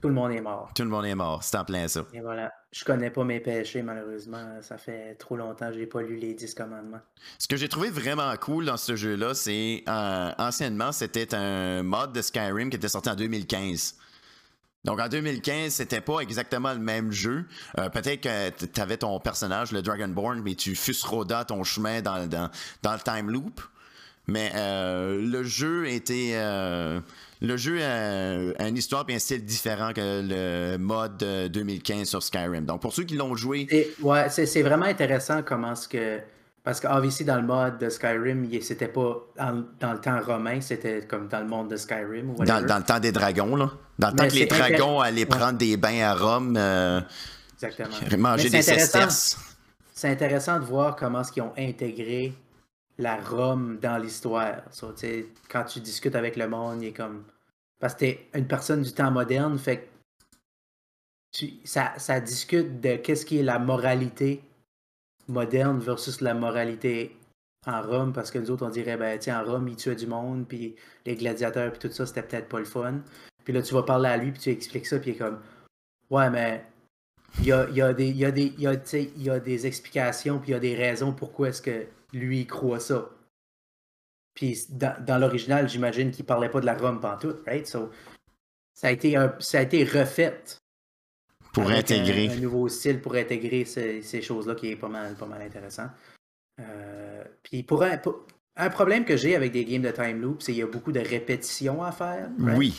tout le monde est mort. tout le monde est mort. C'est en plein ça. Et voilà. Je connais pas mes péchés, malheureusement. Ça fait trop longtemps que j'ai pas lu les 10 commandements. Ce que j'ai trouvé vraiment cool dans ce jeu-là, c'est euh, anciennement, c'était un mod de Skyrim qui était sorti en 2015. Donc en 2015, c'était pas exactement le même jeu. Euh, Peut-être que tu avais ton personnage, le Dragonborn, mais tu fusrodas ton chemin dans, le time loop. Mais euh, le jeu était. Euh, le jeu a une histoire et un style différent que le mode de 2015 sur Skyrim. Donc pour ceux qui l'ont joué, Et, ouais, c'est vraiment intéressant comment ce que. Parce que, obviously, dans le mode de Skyrim, c'était pas dans, dans le temps romain, c'était comme dans le monde de Skyrim ou Dans, le temps des dragons, là. Dans le temps que les dragons allaient Ouais. prendre des bains à Rome, euh, Exactement. manger Mais des c'est intéressant. sesterces. C'est intéressant de voir comment est-ce qu'ils ont intégré la Rome dans l'histoire. Quand tu discutes avec le monde, il est comme. Parce que t'es une personne du temps moderne, fait ça, discute de qu'est-ce qui est la moralité moderne versus la moralité en Rome, parce que nous autres, on dirait, ben, tiens, en Rome, ils tuaient du monde, puis les gladiateurs, puis tout ça, c'était peut-être pas le fun. Puis là, tu vas parler à lui, puis tu expliques ça, puis il est comme, ouais, mais il y a, il il il il y a des explications, puis il y a des raisons pourquoi est-ce que lui, il croit ça. Puis dans, dans l'original, j'imagine qu'il parlait pas de la Rome pantoute, right? So, ça a été, un- ça a été refait pour intégrer. Un, un nouveau style pour intégrer ces, ces choses-là qui est pas mal, pas mal intéressant. Euh, puis pour un, pour- un problème que j'ai avec des games de time loop, c'est qu'il y a beaucoup de répétitions à faire. right? Oui,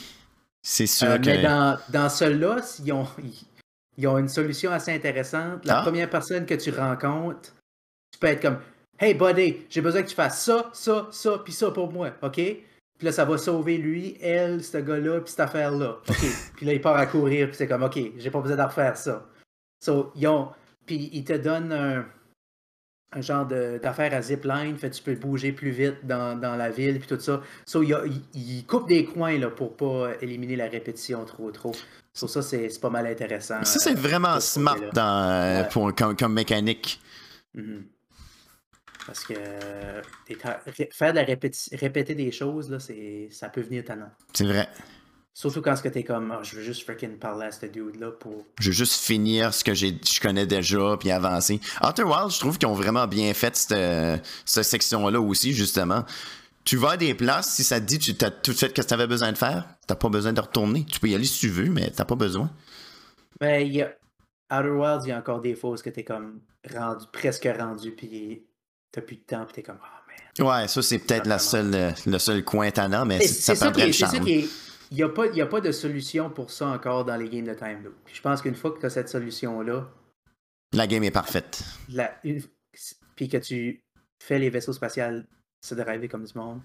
c'est sûr Euh, que. Mais dans, dans celui-là, ils ont, ils- ils ont une solution assez intéressante. La Ah. première personne que tu rencontres, tu peux être comme Hey buddy, j'ai besoin que tu fasses ça, ça, ça, puis ça pour moi, OK? Puis là, ça va sauver lui, elle, ce gars-là, puis cette affaire-là. OK? puis là, il part à courir, puis c'est comme OK, j'ai pas besoin de refaire ça. So, ils ont. Puis ils te donnent un, un genre d'affaire à zipline, fait que tu peux bouger plus vite dans, dans la ville, puis tout ça. So, il, y a- il- il coupe des coins là, pour pas éliminer la répétition trop trop. So, ça, c'est pas mal intéressant. Ça, c'est euh, vraiment ce smart dans, euh, Ouais. pour, comme, comme mécanique. Mhm. Parce que faire de la répéter des choses, là, ça peut venir tannant. C'est vrai. Surtout quand ce que t'es comme, Ah, je veux juste freaking parler à ce dude-là pour. Je veux juste finir ce que je connais déjà puis avancer. Outer Wild, je trouve qu'ils ont vraiment bien fait cette, cette section-là aussi, justement. Tu vas à des places, si ça te dit, tu as tout fait ce que tu avais besoin de faire, T'as pas besoin de retourner. Tu peux y aller si tu veux, mais t'as pas besoin. Mais il y a. Outer Wilds, il y a encore des fois où t'es comme rendu, presque rendu, puis t'as plus de temps, puis t'es comme, oh man. Ouais, ça, c'est peut-être la seule, euh, le seul coin tannant, mais ça perdrait le charme. Il n'y a, pas, a pas de solution pour ça encore dans les games de Time Loop. Puis je pense qu'une fois que tu as cette solution-là. La game est parfaite. La, puis que tu fais les vaisseaux spatials se driver comme du monde,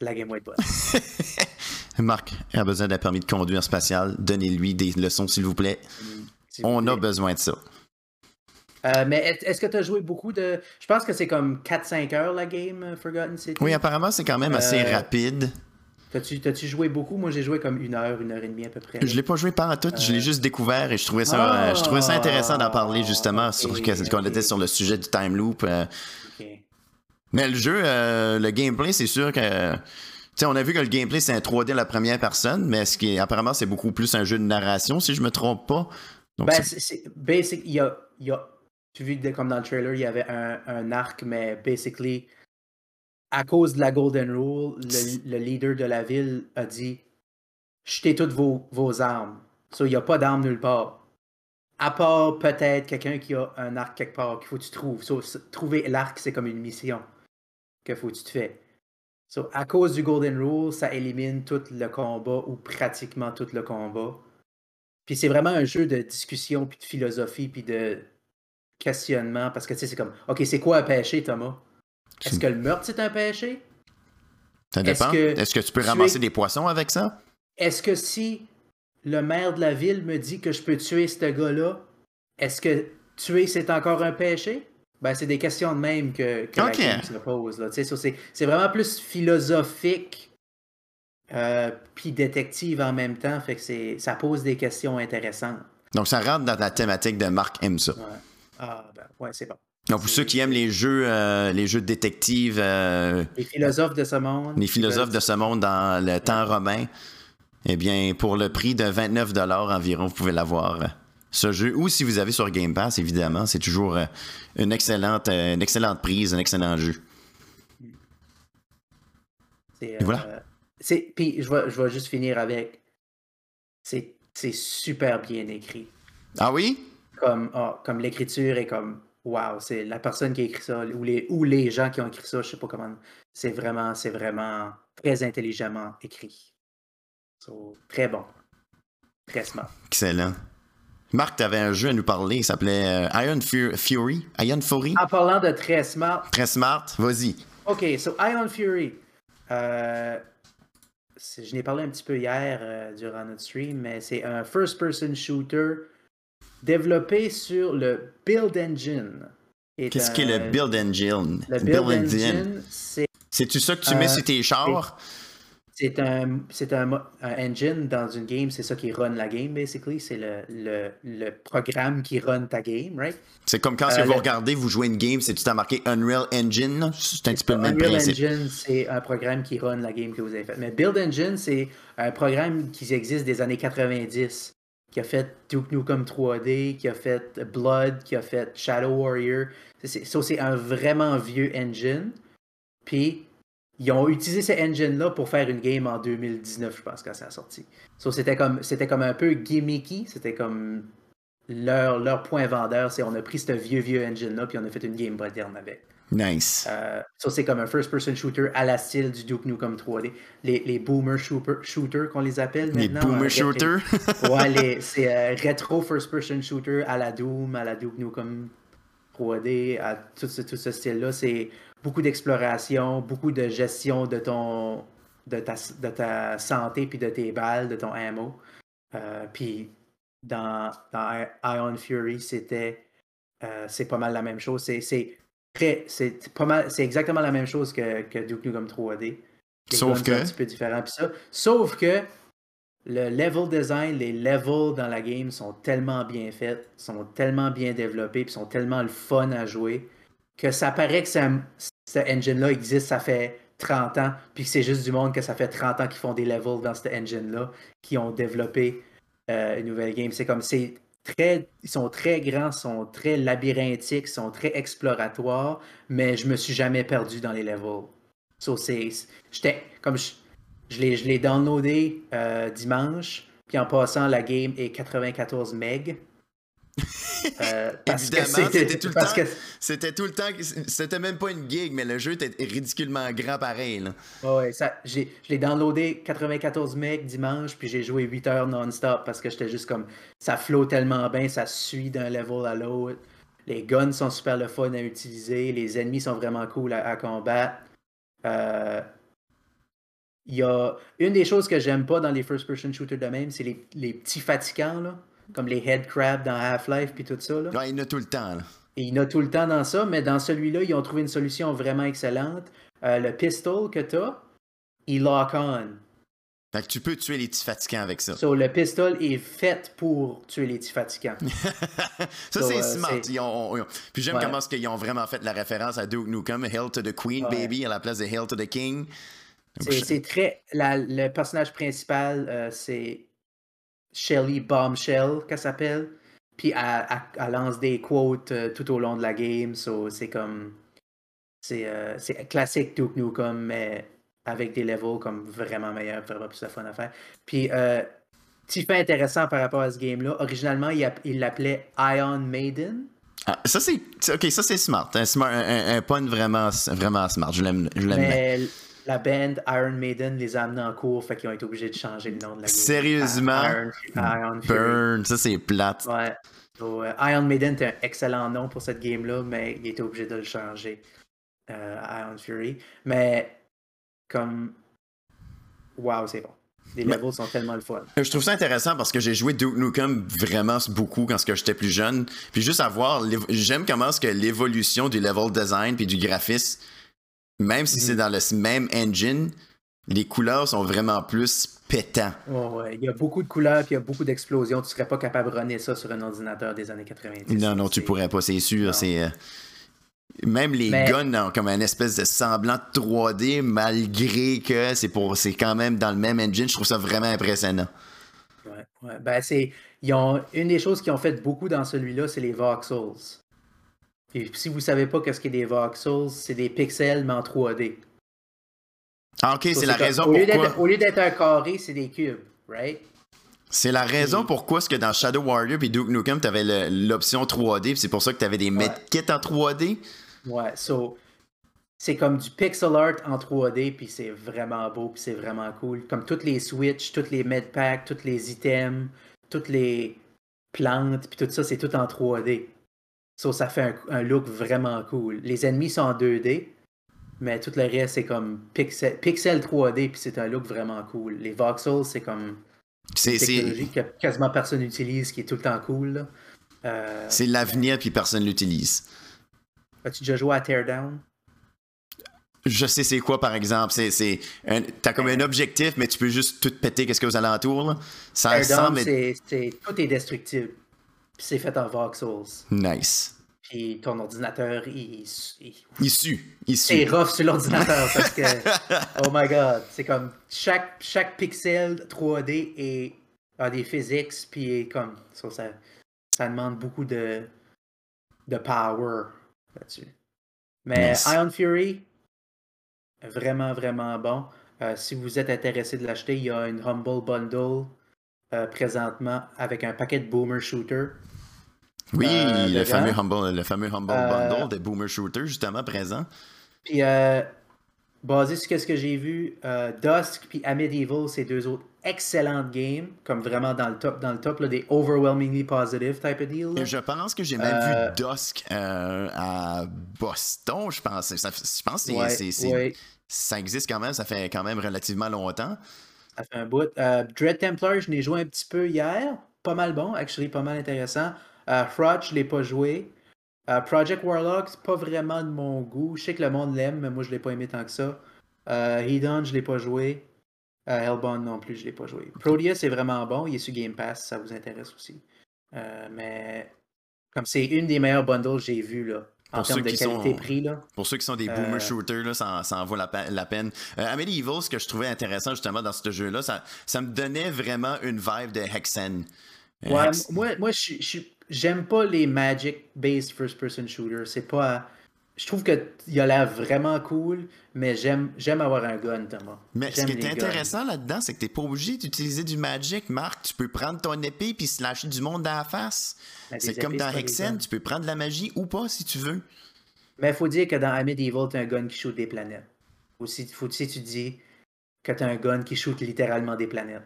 la game va être bonne. Marc a besoin d'un permis de conduire spatial. Donnez-lui des leçons, s'il vous plaît. On a besoin de ça. Euh, mais est-ce que tu as joué beaucoup de. Je pense que c'est comme 4-5 heures la game euh, Forgotten City. Oui, apparemment, c'est quand même assez euh, rapide. T'as-tu joué beaucoup? Moi, j'ai joué comme une heure, une heure et demie à peu près. Je l'ai pas joué par tout, je l'ai juste découvert et je trouvais ça, je trouvais ça intéressant d'en parler justement sur qu'on était sur le sujet du time loop. Mais le jeu, le gameplay, c'est sûr que sais, on a vu que le gameplay, c'est un 3D à la première personne, mais ce qui est, apparemment, c'est beaucoup plus un jeu de narration, si je me trompe pas. ben, c'est basic. Il y a, il y a, tu vu comme dans le trailer, il y avait un, arc, mais basically, à cause de la Golden Rule, le, leader de la ville a dit jetez toutes vos, vos armes. So, il n'y a pas d'armes nulle part. À part peut-être quelqu'un qui a un arc quelque part qu'il faut que tu trouves. So, trouver l'arc, c'est comme une mission que faut que tu te fais à cause du Golden Rule, ça élimine tout le combat ou pratiquement tout le combat. Puis c'est vraiment un jeu de discussion, puis de philosophie, puis de questionnement. Parce que tu sais, c'est comme, OK, c'est quoi un péché, Thomas? Est-ce que le meurtre, c'est un péché? Ça dépend. Est-ce que, tu peux ramasser des poissons avec ça? Est-ce que si le maire de la ville me dit que je peux tuer ce gars-là, est-ce que tuer, c'est encore un péché? Ben, c'est des questions de même que, que la se pose. C'est vraiment plus philosophique euh, puis détective en même temps. Fait que ça pose des questions intéressantes. Donc, ça rentre dans la thématique de Marc aime ça. Ah, ben, ouais, c'est bon. Donc, pour ceux qui aiment les jeux, euh, les jeux de détective. Euh, les philosophes de ce monde. Les philosophes de ce monde dans le temps romain. Eh bien, pour le prix de 29 environ, vous pouvez l'avoir ce jeu. Ou si vous avez sur Game Pass, évidemment, c'est toujours euh, une, excellente, euh, une excellente prise, un excellent jeu. Et voilà. Euh, puis je vais, je vais juste finir avec. C'est super bien écrit. Ah oui? Comme, ah, comme l'écriture est comme. Waouh, c'est la personne qui a écrit ça, ou les, ou les gens qui ont écrit ça, je sais pas comment. C'est vraiment, c'est vraiment très intelligemment écrit. très bon. Très smart. Excellent. Marc, tu avais un jeu à nous parler, il s'appelait euh, Iron Fury. Iron Fury. En parlant de très smart. Très smart, vas-y. OK, so Iron Fury. Euh, je n'ai parlé un petit peu hier euh, durant notre stream, mais c'est un first-person shooter développé sur le Build Engine. Qu'est-ce qu'est le Build Engine? Le Build, Engine, c'est. C'est-tu ça que tu mets sur tes chars? C'est un, c'est un, engine dans une game, c'est ça qui run la game, basically. C'est le, le, le, programme qui run ta game, right? C'est comme quand euh, vous regardez, vous jouez une game, c'est tout à marqué Unreal Engine? C'est un petit peu le même Unreal Engine, c'est un programme qui run la game que vous avez faite. Mais Build Engine, c'est un programme qui existe des années 90, qui a fait Duke Nukem 3D, qui a fait Blood, qui a fait Shadow Warrior. C'est, c'est un vraiment vieux engine. Puis ils ont utilisé ce engine-là pour faire une game en 2019, je pense, quand ça a sorti. So, c'était comme, comme un peu gimmicky, c'était comme leur, leur point vendeur, c'est on a pris ce vieux, vieux engine-là, puis on a fait une game moderne avec. Nice. Euh, ça, c'est comme un first-person shooter à la style du Duke Nukem 3D. Les, les boomer shooter, shooters qu'on les appelle maintenant. Les boomer shooters? ouais, c'est euh, rétro first-person shooter à la Doom, à la Duke Nukem 3D, à tout ce, tout ce style-là. C'est beaucoup d'exploration, beaucoup de gestion de ton de ta, de ta santé puis de tes balles, de ton ammo. Euh, puis dans, dans Ion Fury, c'était euh, c'est pas mal la même chose. C'est très c'est pas mal c'est exactement la même chose que, que Duke Nukem 3D. Sauf que un petit peu différent ça. Sauf que le level design, les levels dans la game sont tellement bien faits, sont tellement bien développés, puis sont tellement le fun à jouer que ça paraît que c'est ce engine-là existe, ça fait 30 ans, puis c'est juste du monde que ça fait 30 ans qu'ils font des levels dans cet engine-là, qui ont développé euh, une nouvelle game. C'est comme, c'est très, ils sont très grands, sont très labyrinthiques, sont très exploratoires, mais je me suis jamais perdu dans les levels. So, j'étais, comme, Je je l'ai downloadé euh, dimanche, puis en passant, la game est 94 MB. Euh, Évidemment, c'était tout, le temps, c'était tout le temps. C'était même pas une gig, mais le jeu était ridiculement grand pareil. Là. Ouais, ça, j'ai, je l'ai downloadé 94 MB dimanche, puis j'ai joué 8 heures non-stop parce que j'étais juste comme. Ça flotte tellement bien, ça suit d'un level à l'autre. Les guns sont super le fun à utiliser. Les ennemis sont vraiment cool à, combattre. Euh, il y a une des choses que j'aime pas dans les first-person shooters de même, c'est les, les petits fatigants. Là comme les head crabs dans Half-Life puis tout ça. Là. Ouais, il y en a tout le temps. Et il y en a tout le temps dans ça, mais dans celui-là, ils ont trouvé une solution vraiment excellente. Euh, le pistol que tu as, il lock on. Fait que tu peux tuer les petits fatigants avec ça. So, le pistol est fait pour tuer les petits fatigants. ça, c'est euh, smart. Puis j'aime comment ils ont vraiment fait la référence à Duke Nukem, Hail to the Queen, baby, à la place de Hail to the King. C'est très. le personnage principal, euh, c'est Shelly Bombshell, qu'elle s'appelle. Puis elle, lance des quotes euh, tout au long de la game. So c'est comme. C'est euh, classique Duke Nukem, mais avec des levels comme vraiment meilleurs, vraiment plus de fun à faire. Puis, euh, petit fait intéressant par rapport à ce game-là, originalement, il l'appelait Iron Maiden. Ah, ça, c'est. Ok, ça, c'est smart. Un, smart un, un, pun vraiment, vraiment smart. Je l'aime bien la band Iron Maiden les a amenés en cours, fait qu'ils ont été obligés de changer le nom de la. Sérieusement? Iron, Burn, ça c'est plate. Ouais. Euh, Iron Maiden était un excellent nom pour cette game-là, mais il était obligé de le changer. Euh, Iron Fury. Mais comme. Waouh, c'est bon. Les levels sont tellement le fun. Je trouve ça intéressant parce que j'ai joué Duke Nukem vraiment beaucoup quand j'étais plus jeune. Puis juste à voir, j'aime comment est-ce que l'évolution du level design puis du graphisme même si c'est mm. dans le même engine, les couleurs sont vraiment plus pétants. ouais. Il y a beaucoup de couleurs, puis il y a beaucoup d'explosions. Tu serais pas capable de runner ça sur un ordinateur des années 90. Non, non, tu pourrais pas, c'est sûr. C'est. Euh, même les guns ont comme un espèce de semblant de 3D, malgré que c'est pour c'est quand même dans le même engine. Je trouve ça vraiment impressionnant. Ouais, ouais. Ben, c'est. Ils ont... Une des choses qu'ils ont fait beaucoup dans celui-là, c'est les voxels. Et si vous savez pas qu'est-ce qu'est des voxels, c'est des pixels mais en 3D. Ah, ok, c'est la raison pourquoi. Au lieu d'être un carré, c'est des cubes, right? C'est la raison pourquoi ce que dans Shadow Warrior et Duke Nukem, tu avais l'option 3D, c'est pour ça que tu avais des medkits en 3D. Ouais, so c'est comme du pixel art en 3D, puis c'est vraiment beau, puis c'est vraiment cool. Comme toutes les switches, toutes les medpacks, tous les items, toutes les plantes, puis tout ça, c'est tout en 3D. So, ça fait un, look vraiment cool. Les ennemis sont en 2D, mais tout le reste, c'est comme pixel, pixel 3D, puis c'est un look vraiment cool. Les voxels, c'est comme c'est une technologie que quasiment personne n'utilise, qui est tout le temps cool. Euh, c'est l'avenir, puis personne l'utilise. As-tu déjà joué à Teardown? Je sais c'est quoi, par exemple. C'est, t'as comme un objectif, mais tu peux juste tout péter qu'est-ce a aux alentours. Là. Ça Teardown, c'est, tout est destructible c'est fait en voxels. Nice. Puis ton ordinateur, il. Il, il sue. Il C'est rough sur l'ordinateur parce que. oh my god. C'est comme. Chaque, chaque pixel 3D est, a des physics, puis comme. Ça, ça, demande beaucoup de, de power là-dessus. Mais Iron Fury, vraiment, vraiment bon. Euh, si vous êtes intéressé de l'acheter, il y a une Humble Bundle euh, présentement avec un paquet de Boomer Shooter. Oui, euh, le, fameux humble, le fameux Humble euh, Bundle de Boomer Shooter, justement, présent. Puis, basé sur ce que j'ai vu, Dusk puis Amedieval, c'est deux autres excellentes games, comme vraiment dans le top, dans le top là, des overwhelmingly positive type of deal. Je pense que j'ai même vu Dusk à Boston, je pense. je pense que ça existe quand même, ça fait quand même relativement longtemps. Ça fait un bout. Euh, Dread Templar, je l'ai joué un petit peu hier. Pas mal bon, actually, pas mal intéressant. Euh, je ne l'ai pas joué. Euh, Project Warlock, c'est pas vraiment de mon goût. Je sais que le monde l'aime, mais moi, je l'ai pas aimé tant que ça. Euh, Hedon, je l'ai pas joué. Euh, Hellbound non plus, je l'ai pas joué. Proteus, c'est vraiment bon. Il est sur Game Pass, ça vous intéresse aussi. mais comme c'est une des meilleures bundles que j'ai vues, là en termes de qualité-prix. Pour ceux qui sont des boomer euh, shooters, là, ça, en vaut la, peine. Euh, Amelie Evil, ce que je trouvais intéressant justement dans ce jeu-là, ça, ça me donnait vraiment une vibe de Hexen. Euh, ouais, moi, moi j'aime pas les Magic-based first-person shooters. C'est pas. je trouve qu'il a l'air vraiment cool, mais j'aime j'aime avoir un gun, Thomas. Mais ce qui est intéressant là-dedans, c'est que t'es pas obligé d'utiliser du magic, Marc. Tu peux prendre ton épée puis slasher du monde dans la face. Ben, c'est comme dans Hexen, tu peux prendre de la magie ou pas si tu veux. Mais il faut dire que dans Medieval, t'as un gun qui shoot des planètes. Aussi, faut aussi tu dis que t'as un gun qui shoot littéralement des planètes.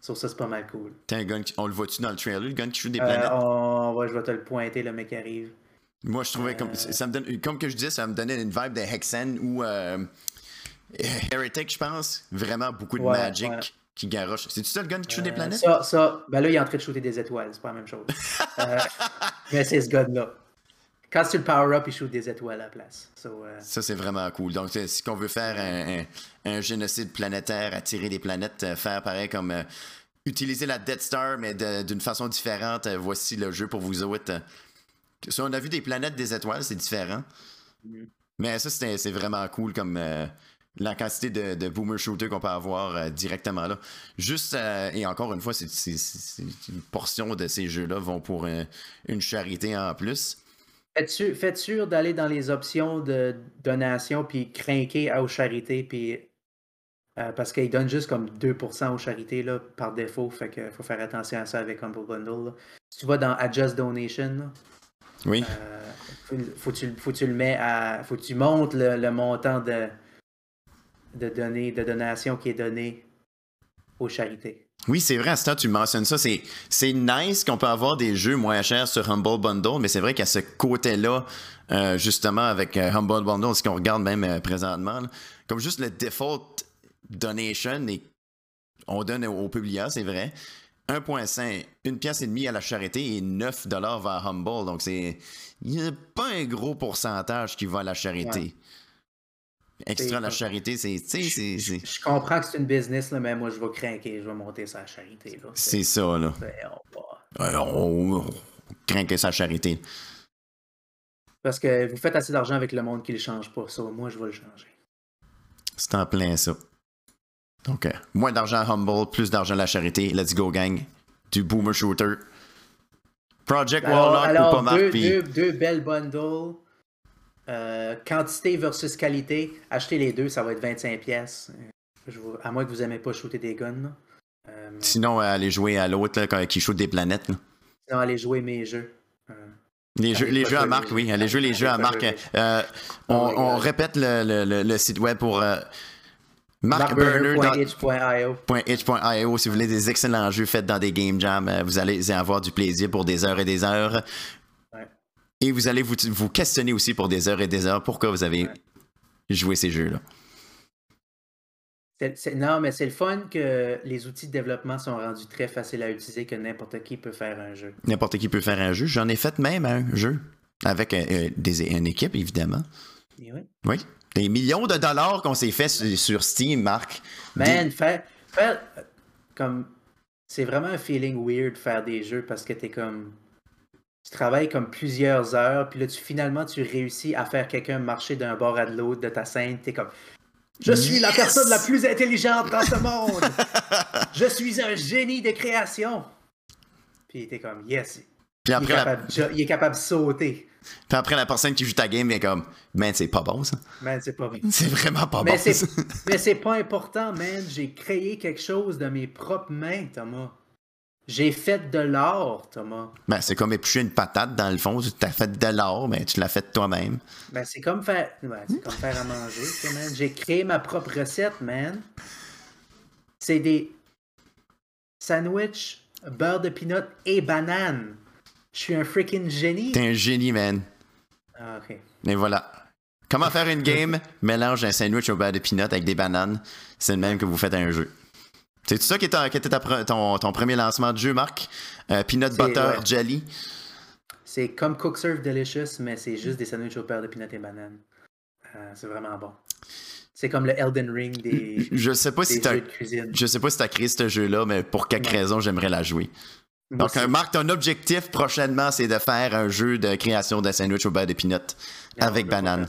Sur ça, c'est pas mal cool. T'as un gun, on le voit-tu dans le trailer, le gun qui shoot des euh, planètes? on, je vais te le pointer, le mec arrive. Moi, je trouvais, comme, ça me donne, comme que je disais, ça me donnait une vibe de Hexen ou euh, Heretic, je pense. Vraiment beaucoup de magic qui garoche. C'est-tu ça le gun qui shoot des euh, planètes? Ça, ça, ben là, il est en train de shooter des étoiles, c'est pas la même chose. Euh, mais c'est ce gun-là. Quand tu le power-up, il shoot des étoiles à la place. Ça, c'est vraiment cool. Donc, si on veut faire un, un, génocide planétaire, attirer des planètes, faire pareil comme utiliser la Death Star, mais d'une façon différente, voici le jeu pour vous autres. Si on a vu des planètes, des étoiles, c'est différent. Mm. Mais ça, c'est vraiment cool comme euh, la quantité de, boomer shooter qu'on peut avoir euh, directement là. Juste, euh, et encore une fois, c'est une portion de ces jeux-là vont pour une charité en plus. Faites sûr, d'aller dans les options de donation puis craquer aux charités puis parce qu'ils donnent juste comme 2% aux charités là, par défaut. Fait qu'il faut faire attention à ça avec Humble Bundle. Si tu vas dans Adjust Donation, oui. Euh, faut, tu, faut tu le mets à. Faut tu montes le, montant de, de données, de donation qui est donné aux charités. Oui, c'est vrai, à tu mentionnes ça. C'est, nice qu'on peut avoir des jeux moins chers sur Humble Bundle, mais c'est vrai qu'à ce côté-là, euh, justement, avec euh, Humble Bundle, ce qu'on regarde même présentement, comme juste le default donation, et on donne au, au c'est vrai, 1,5, une pièce et demie à la charité et 9 dollars vers Humble. Donc, c'est. Il n'y a pas un gros pourcentage qui va à la charité. Extra la charité, c'est. Je comprends que c'est une business, là, mais moi, je vais craquer, je vais monter sa charité. C'est ça, là. on, on, craquer sa charité. Parce que vous faites assez d'argent avec le monde qui ne le change pas. Ça, moi, je vais le changer. C'est en plein ça. Donc, euh, moins d'argent à Humble, plus d'argent à la charité. Let's go, gang. Du boomer shooter. Project Warlock ou pas deux, deux, deux, belles bundles. Euh, quantité versus qualité. Achetez les deux, ça va être 25 pièces. À moins que vous n'aimez pas shooter des guns. Euh, Sinon, allez jouer à l'autre qui shoot des planètes. Sinon, allez jouer mes jeux. Les jeux, les jeux à marque, oui. Allez jouer les jeux à marque. on, on, répète le, le, le, site web pour markburner.itch.io. Si vous voulez des excellents jeux faits dans des game jams, euh, vous allez avoir du plaisir pour des heures et des heures. Et vous allez vous, vous, questionner aussi pour des heures et des heures pourquoi vous avez joué ces jeux-là. non, mais c'est le fun que les outils de développement sont rendus très faciles à utiliser, que n'importe qui peut faire un jeu. N'importe qui peut faire un jeu. J'en ai fait même un jeu avec euh, euh, des, une équipe, évidemment. oui. oui. Des millions de dollars qu'on s'est fait sur, Steam, Marc. Man, faire, comme. C'est vraiment un feeling weird faire des jeux parce que t'es comme. Tu travailles comme plusieurs heures, puis là, tu, finalement, tu réussis à faire quelqu'un marcher d'un bord à de l'autre de ta scène. T'es comme. Je suis la personne la plus intelligente dans ce monde! Je suis un génie de création! Puis t'es comme, yes! Puis après, il est capable de sauter. Puis après, la personne qui joue ta game est comme, man, c'est pas bon ça. Man, c'est pas bon. C'est vraiment pas mais bon. mais c'est pas important, man. J'ai créé quelque chose de mes propres mains, Thomas. J'ai fait de l'art, Thomas. Ben, c'est comme éplucher une patate, dans le fond. Tu as fait de l'art, mais tu l'as fait toi-même. Ben, c'est comme faire. c'est comme faire à manger, man. J'ai créé ma propre recette, man. C'est des sandwichs, beurre de peanut et banane. Je suis un freaking génie. T'es un génie, man. Ah, ok. Et voilà. Comment faire une game? Mélange un sandwich au beurre de peanut avec des bananes. C'est le même que vous faites un jeu. C'est ça qui était, ton, ton, premier lancement de jeu, Marc? Euh, peanut butter jelly. C'est comme Cook Serve Delicious, mais c'est juste des sandwichs au beurre de peanut et bananes. Euh, c'est vraiment bon. C'est comme le Elden Ring des, je sais pas si de cuisine. Je sais pas si t'as créé ce jeu-là, mais pour quelque raison, j'aimerais la jouer. Donc, Marc, ton objectif prochainement, c'est de faire un jeu de création de sandwich au beurre de peanut avec banane.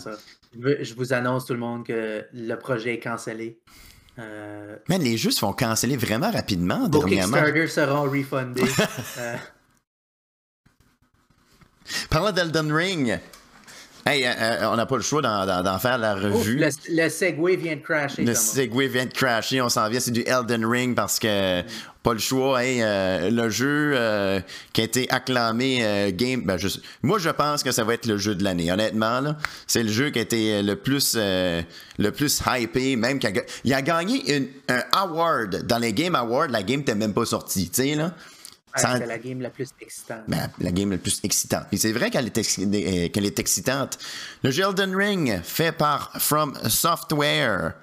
Je vous annonce tout le monde que le projet est cancellé. Euh... les jeux se font canceller vraiment rapidement Vos dernièrement. Kickstarter seront refundés. euh... Parlant d'Elden Ring, Hey, euh, euh, on n'a pas le choix d'en, faire la revue. le, le Segway vient de crasher. Le. Segway vient de crasher, on s'en vient, c'est du Elden Ring parce que pas le choix. Hey, euh, le jeu euh, qui a été acclamé game, ben, je- moi je pense que ça va être le jeu de l'année. Honnêtement, c'est le jeu qui a été le plus le plus hypé, même qu'il a, il a gagné une- un award dans les Game Awards. La game n'était même pas sortie, tu sais là. Ça- C'est la game la plus excitante. ben, la game la plus excitante. Puis c'est vrai qu'elle est, euh, est excitante. Le jeu Elden Ring, fait par From Software.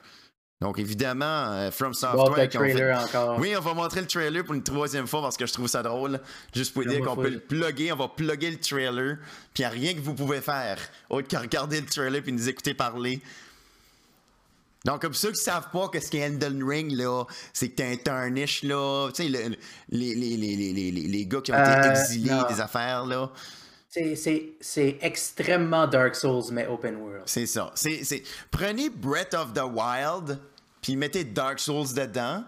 Donc évidemment, euh, From Bon, Software. fait- trailer encore. Oui, on va montrer le trailer pour une troisième fois parce que je trouve ça drôle. Juste pour Non, dire qu'on peut le plugger, on va plugger le trailer. Puis il n'y a rien que vous pouvez faire autre que regarder le trailer puis nous écouter parler. Donc, comme ceux qui savent pas que ce qu'est Elden Ring, là, c'est que t'as un tarnish, là. Tu sais, le- les, les, les, les, les, les gars qui ont été Euh, exilés, non. des affaires, là. C'est- extrêmement Dark Souls, mais open world. C'est ça. Prenez Breath of the Wild, puis mettez Dark Souls dedans.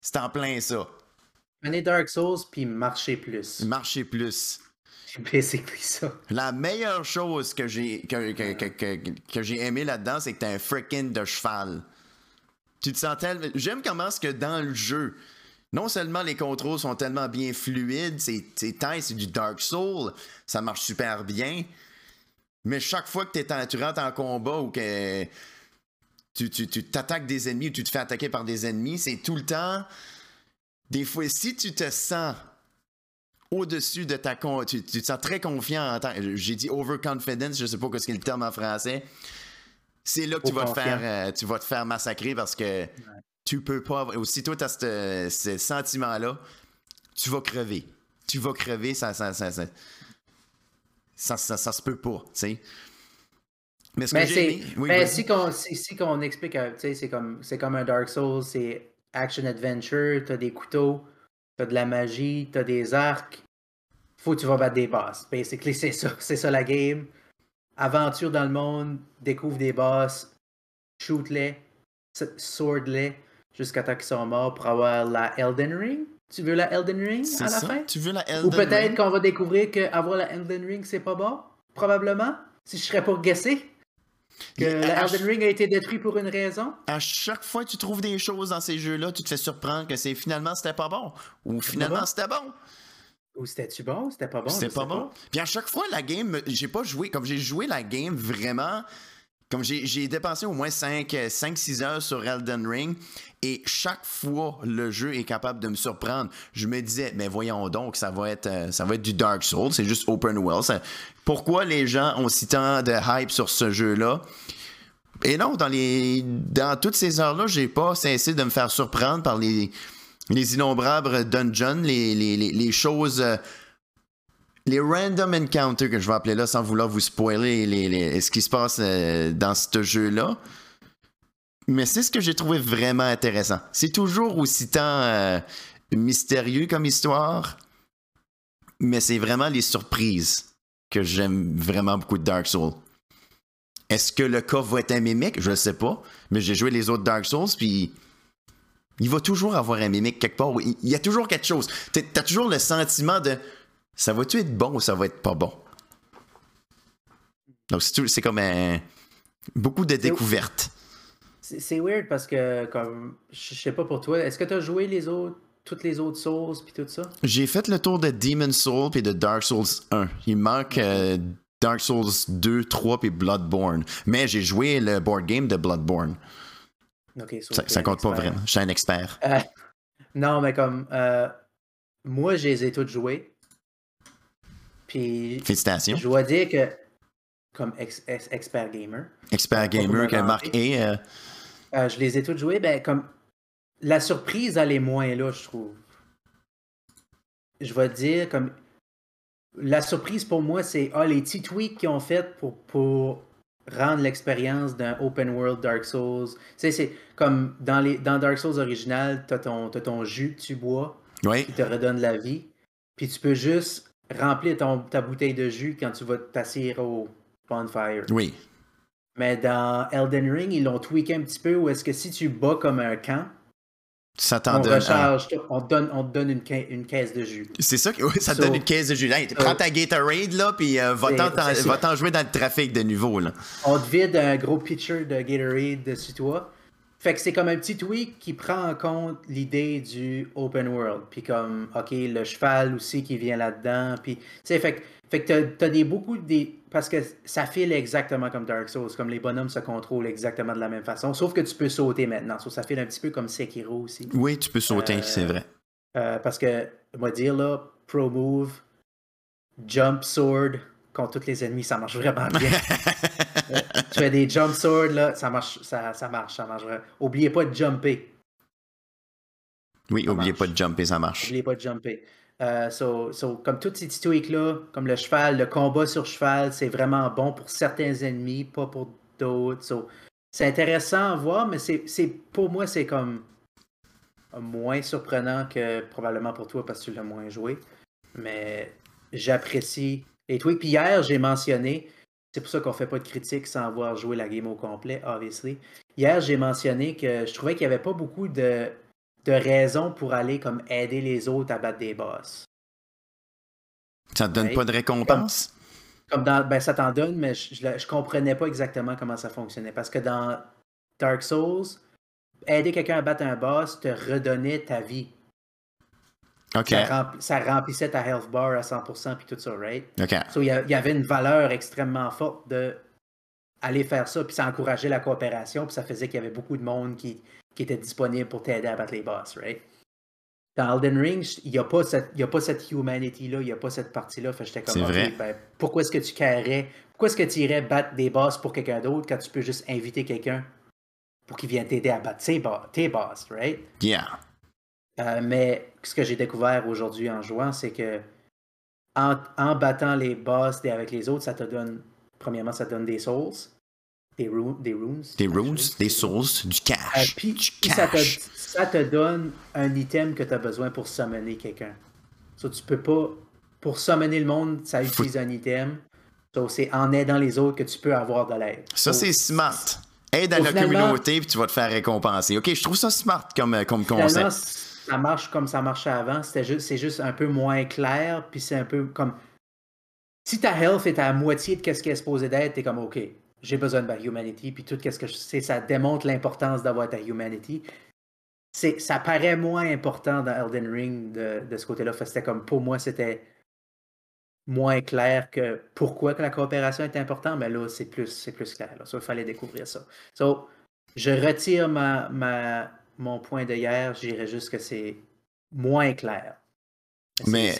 C'est en plein ça. Prenez Dark Souls, puis marchez plus. Marchez plus. Basically ça. La meilleure chose que j'ai, que, j'ai aimé là-dedans, c'est que t'as un freaking de cheval. Tu te sens tellement... J'aime comment est-ce que dans le jeu, non seulement les contrôles sont tellement bien fluides, c'est, tight, c'est du Dark Soul, ça marche super bien, mais chaque fois que t'es tu rentres en combat ou que tu, tu, tu t'attaques des ennemis ou tu te fais attaquer par des ennemis, c'est tout le temps... Des fois, si tu te sens au-dessus de ta con tu, tu te sens très confiant en tant j'ai dit overconfidence je sais pas ce qu'est le terme en français. C'est là que tu vas te faire euh, tu vas te faire massacrer parce que tu peux pas avoir- aussitôt tu as ce, ce sentiment là tu vas crever. Tu vas crever ça ça ça ça ça, ça, ça se peut pas tu sais. Mais ce Mais que aimé oui, vas-y. si qu'on si, si qu'on explique, euh, tu sais, c'est comme, c'est comme un Dark Souls, c'est action adventure, t'as des couteaux, t'as de la magie, t'as des arcs. Faut que tu vas battre des boss. Basically, c'est ça. C'est ça la game. Aventure dans le monde, découvre des boss, shoot-les, sword-les, jusqu'à temps qu'ils sont morts pour avoir la Elden Ring. Tu veux la Elden Ring à la ça fin? tu veux la Ou Elden peut-être Ring? qu'on va découvrir qu'avoir la Elden Ring, c'est pas bon. Probablement. Si je serais pour guesser. Que Elden Ring a été détruit pour une raison? à chaque fois que tu trouves des choses dans ces jeux-là, tu te fais surprendre que c'est finalement c'était pas bon. Ou finalement c'était bon. Ou c'était-tu bon? C'était pas bon? C'était pas bon. Puis à chaque fois, la game, j'ai pas joué. Comme j'ai joué la game vraiment. Comme j'ai dépensé au moins 5-6 heures sur Elden Ring. Et chaque fois, le jeu est capable de me surprendre. Je me disais, mais voyons donc, ça va être, euh, ça va être du Dark Souls, c'est juste open world. Pourquoi les gens ont si tant de hype sur ce jeu-là? Et non, dans les dans toutes ces heures-là, j'ai pas cessé de me faire surprendre par les, les innombrables dungeons, les, les, les, les choses. Les random encounters que je vais appeler là sans vouloir vous spoiler ce qui se passe euh, dans ce jeu-là. Mais c'est ce que j'ai trouvé vraiment intéressant. C'est toujours aussi tant euh, mystérieux comme histoire, mais c'est vraiment les surprises que j'aime vraiment beaucoup de Dark Souls. Est-ce que le cas va être un mimique? Je ne sais pas. Mais j'ai joué les autres Dark Souls, puis il va toujours avoir un mimique quelque part. Il y a toujours quelque chose. T'as toujours le sentiment de ça va-tu être bon ou ça va être pas bon? Donc c'est tout- c'est comme un- beaucoup de découvertes. C'est weird parce que, comme, je sais pas pour toi, est-ce que tu as joué les autres, toutes les autres Souls puis tout ça? J'ai fait le tour de Demon Soul puis de Dark Souls 1. Il manque euh, Dark Souls 2, 3 puis Bloodborne. Mais j'ai joué le board game de Bloodborne. Ça, ça compte pas vraiment. Je suis un expert. Euh, non, mais comme, euh, moi, je les ai toutes jouées. Puis, Félicitations. je dois dire que, comme ex- ex- expert gamer, Expert gamer que Marc est. euh, Euh, je les ai toutes jouées, ben comme la surprise elle est moins là, je trouve. Je vais dire comme la surprise pour moi, c'est ah, les petits tweaks qu'ils ont fait pour, pour rendre l'expérience d'un open world Dark Souls. Tu sais, c'est comme dans les dans Dark Souls original, t'as ton, ton jus que tu bois Oui. qui te redonne la vie. Puis tu peux juste remplir ton, ta bouteille de jus quand tu vas t'asseoir au bonfire. Oui. Mais dans Elden Ring, ils l'ont tweaké un petit peu où est-ce que si tu bats comme un camp, Ça On donne. un. recharge, on te donne, on te donne une, ca- une caisse de jus. C'est ça, que- oui, ça te So- donne une caisse de jus. Hey, prends ta Gatorade, là, puis euh, va-t'en jouer dans le trafic de nouveau, là. On te vide un gros pitcher de Gatorade dessus toi. Fait que c'est comme un petit tweak qui prend en compte l'idée du open world. Puis comme, OK, le cheval aussi qui vient là-dedans. Puis, tu sais, fait, que- fait que t'as, t'as des beaucoup des... Parce que ça file exactement comme Dark Souls. Comme les bonhommes se contrôlent exactement de la même façon. Sauf que tu peux sauter maintenant. So, ça file un petit peu comme Sekiro aussi. Oui, tu peux sauter, Euh, c'est vrai. Euh, parce que, on va dire là, Pro Move, Jump Sword, contre tous les ennemis, ça marche vraiment bien. Euh, tu fais des Jump Sword, là, ça marche, ça, ça marche, ça marche vraiment. Oubliez pas de jumper. Oui, ça oubliez marche. pas de jumper, ça marche. Oubliez pas de jumper. Euh, so, so, comme tous ces petits tweaks-là, comme le cheval, le combat sur cheval, c'est vraiment bon pour certains ennemis, pas pour d'autres. So, c'est intéressant à voir, mais c'est, c'est, pour moi, c'est comme moins surprenant que probablement pour toi parce que tu l'as moins joué. Mais j'apprécie les tweaks. Puis hier, j'ai mentionné, c'est pour ça qu'on fait pas de critique sans avoir joué la game au complet, obviously. Hier, j'ai mentionné que je trouvais qu'il n'y avait pas beaucoup de, de raisons pour aller comme aider les autres à battre des boss. Ça te donne Ouais. pas de récompense? Comme dans, ben ça t'en donne, mais je, je, je comprenais pas exactement comment ça fonctionnait. Parce que dans Dark Souls, aider quelqu'un à battre un boss te redonnait ta vie. Ça, rempli- ça remplissait ta health bar à 100% puis tout ça, right? OK. So, il y, y avait une valeur extrêmement forte de aller faire ça, puis ça encourageait la coopération, puis ça faisait qu'il y avait beaucoup de monde qui, qui était disponible pour t'aider à battre les boss, right? Dans Elden Ring, il n'y a, pas cette- il y a pas cette humanity-là, il n'y a pas cette partie-là. Fait j'étais comme, ben, pourquoi est-ce que tu carrais, pourquoi est-ce que tu irais battre des boss pour quelqu'un d'autre quand tu peux juste inviter quelqu'un pour qu'il vienne t'aider à battre tes, bo- tes boss, right? Yeah. Euh, mais ce que j'ai découvert aujourd'hui en jouant, c'est que en, en battant les boss des- avec les autres, ça te donne, premièrement, ça te donne des souls, des, ru- des runes. Des runes, des souls, du Euh, cash. puis du puis ça, te, cash. ça te donne un item que tu as besoin pour summoner quelqu'un. So, tu peux pas. Pour summoner le monde, ça utilise un item. So, c'est en aidant les autres que tu peux avoir de l'aide. Ça, So, c'est smart. Aide à la communauté, puis tu vas te faire récompenser. OK, je trouve ça smart comme, euh, comme concept. Ça marche comme ça marchait avant. C'était juste, c'est juste un peu moins clair, puis c'est un peu comme. Si ta health est à moitié de ce qu'elle est supposée d'être, t'es comme OK, j'ai besoin de ma humanity, puis tout ce que je sais, ça démontre l'importance d'avoir ta humanity. C'est, ça paraît moins important dans Elden Ring de, de ce côté-là. C'était comme pour moi, c'était moins clair que pourquoi que la coopération est importante, mais là, c'est plus, c'est plus clair. Là. Il fallait découvrir ça. So, je retire ma, ma, mon point de hier, je dirais juste que c'est moins clair. Mais-.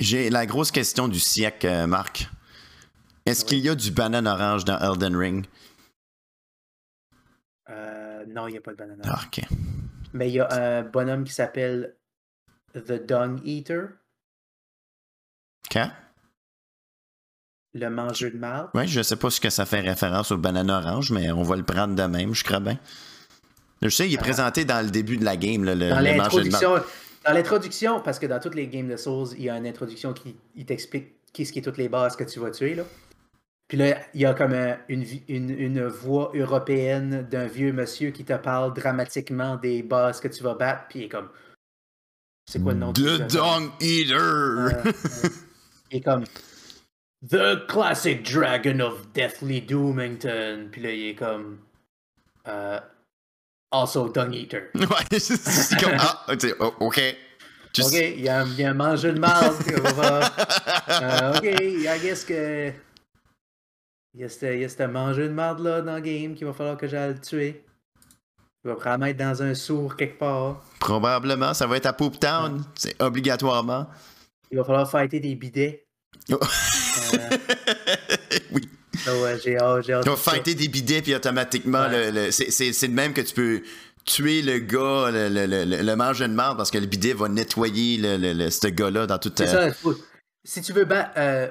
J'ai la grosse question du siècle, euh, Marc. Est-ce Oui. qu'il y a du banane orange dans Elden Ring? Euh, non, il n'y a pas de banane. Ah, OK. Mais il y a un bonhomme qui s'appelle The Dung Eater, OK? le mangeur de marde. Ouais, je sais pas ce que ça fait référence au banane orange, mais on va le prendre de même, je crois bien. Je sais, il est Ah. présenté dans le début de la game, là, le, Dans l'introduction, dans l'introduction, parce que dans toutes les games de Souls, il y a une introduction qui t'explique qu'est-ce qui est toutes les bases que tu vas tuer. Là. Puis là, il y a comme un- une, une, une voix européenne d'un vieux monsieur qui te parle dramatiquement des bases que tu vas battre. Puis il est comme. C'est quoi le nom du The? Dung Eater! Euh, euh, il est comme. The Classic Dragon of Deathly Doomington. Puis là, il est comme. euh, also Dung Eater. ouais, c'est- comme. Ah, sais, oh, OK. Just- Ok, il y a, un- il y a un mangeur de marde. Euh, ok, I guess que. Il y a ce il y a ce mangeur de marde là dans le game qu'il va falloir que j'aille le tuer. Il va probablement être dans un sourd quelque part. Probablement, ça va être à Poop Town, c'est obligatoirement. Il va falloir fighter des bidets. Oh. Euh, oui. So, ouais, j'ai hâte, j'ai hâte. Tu vas de ça. fighter des bidets, puis automatiquement, Ouais. le, le- c'est- de même que tu peux tuer le gars, le, le, le, le- de marde, parce que le bidet va nettoyer le, le, le- ce gars-là dans toute C'est ta. ça. Si tu veux battre. Euh,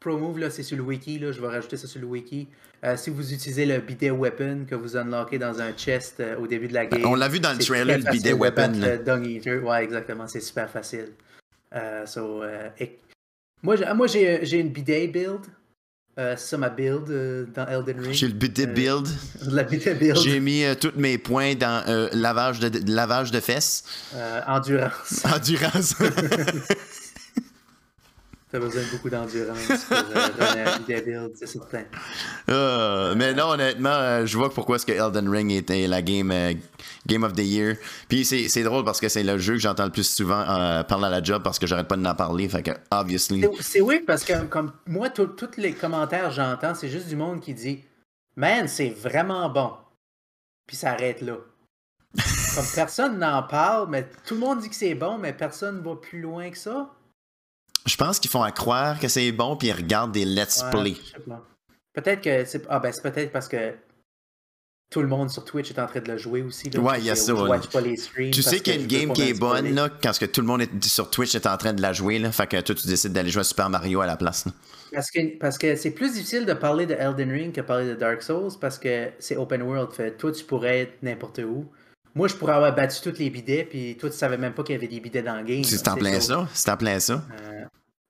ProMove, là, c'est sur le wiki. Là, je vais rajouter ça sur le wiki. Euh, si vous utilisez le bidet weapon que vous unlockez dans un chest euh, au début de la game. On l'a vu dans le trailer, le bidet weapon. là. le Dung Eater. Ouais, exactement. C'est super facile. Euh, so, euh, et- Moi, j'ai, moi j'ai, j'ai une bidet build. Euh, ça, ma build euh, dans Elden Ring. J'ai le bidet Euh, build. La beta build. J'ai mis tous mes points dans lavage, de, lavage de fesses. Endurance. Endurance. T'as besoin de beaucoup d'endurance pour euh, c'est certain. Euh, mais non, honnêtement, euh, je vois pourquoi est-ce que Elden Ring était la game, euh, game of the year. Puis c'est c'est drôle parce que c'est le jeu que j'entends le plus souvent parler à la job parce que j'arrête pas de n'en parler. Fait que, obviously. C'est- weird parce que comme moi, tous les commentaires que j'entends, c'est juste du monde qui dit Man, c'est vraiment bon. Puis ça arrête là. comme personne n'en parle, mais tout le monde dit que c'est bon, mais personne va plus loin que ça. Je pense qu'ils font à croire que c'est bon puis ils regardent des let's play. Peut-être que c'est ah ben c'est peut-être parce que tout le monde sur Twitch est en train de le jouer aussi. là. Ouais, il y a ça. Tu sais qu'il y a une game qui est bonne là, quand ce que tout le monde est sur Twitch est en train de la jouer. Là, fait que toi, tu décides d'aller jouer à Super Mario à la place. là. Parce que, parce que c'est plus difficile de parler de Elden Ring que de parler de Dark Souls parce que c'est open world. Fait, toi, tu pourrais être n'importe où. Moi, je pourrais avoir battu tous les bidets, puis toi, tu savais même pas qu'il y avait des bidets dans le game. C'est en plein ça. C'est en plein ça. euh,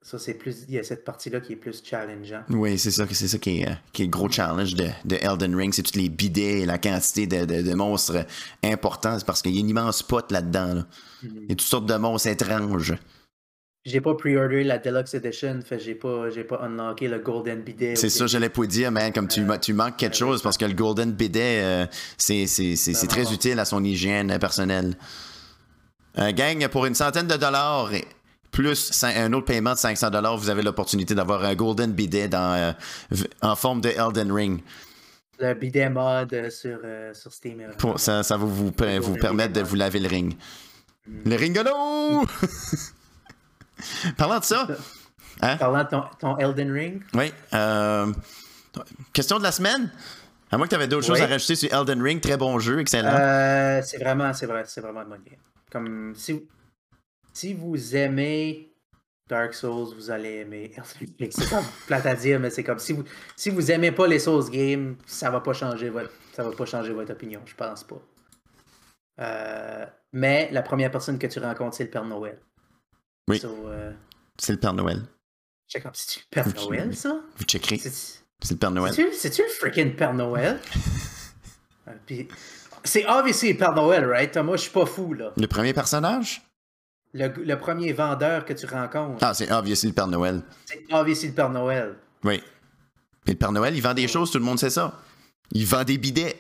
ça, c'est plus. Il y a cette partie-là qui est plus challengeant. Oui, c'est ça, c'est ça qui est, euh, qui est le gros challenge de, de Elden Ring, c'est tous les bidets et la quantité de, de- de monstres importants, c'est parce qu'il y a une immense pot là-dedans. là. Il y a toutes sortes de monstres étranges. J'ai pas pre-order la Deluxe Edition, fait j'ai pas, j'ai pas unlocké le Golden Bidet. C'est ça, j'allais pas dire, man, comme tu, ma- tu manques quelque chose parce que le Golden Bidet, euh, c'est c'est très utile à son hygiène euh, personnelle. Euh, gang, pour une centaine de dollars plus un autre paiement de 500 dollars, vous avez l'opportunité d'avoir un Golden Bidet dans, euh, en forme de Elden Ring. Le bidet mod euh, sur, euh, sur Steam. Pour, ça, ça va vous, vous permettre de vous laver le ring. Le ringolo! Parlant de ça, bon. Parlant de ton, ton Elden Ring, oui. euh, question de la semaine? À moins que tu avais d'autres choses à rajouter sur Elden Ring, très bon jeu, excellent. Euh, c'est vraiment, c'est vrai, c'est vraiment une bonne game. Comme si, si vous aimez Dark Souls, vous allez aimer Elden Ring. C'est comme plate à dire, mais c'est comme si vous, si vous aimez pas les Souls games, ça va pas changer votre, ça va pas changer votre opinion, je pense pas. Euh, mais la première personne que tu rencontres, c'est le Père Noël. Oui. So, euh, C'est le Père Noël. je sais comme si tu le Père Noël, ça? Vous checkerez. C'est- le Père Noël. C'est-tu c'est-tu le freaking Père Noël? Euh, puis- c'est obviously le Père Noël, right? Moi, je suis pas fou, là. Le premier personnage? Le, le premier vendeur que tu rencontres, Ah, c'est obviously le Père Noël. c'est obviously le Père Noël. Oui. Mais le Père Noël, il vend des choses, tout le monde sait ça. Il vend des bidets.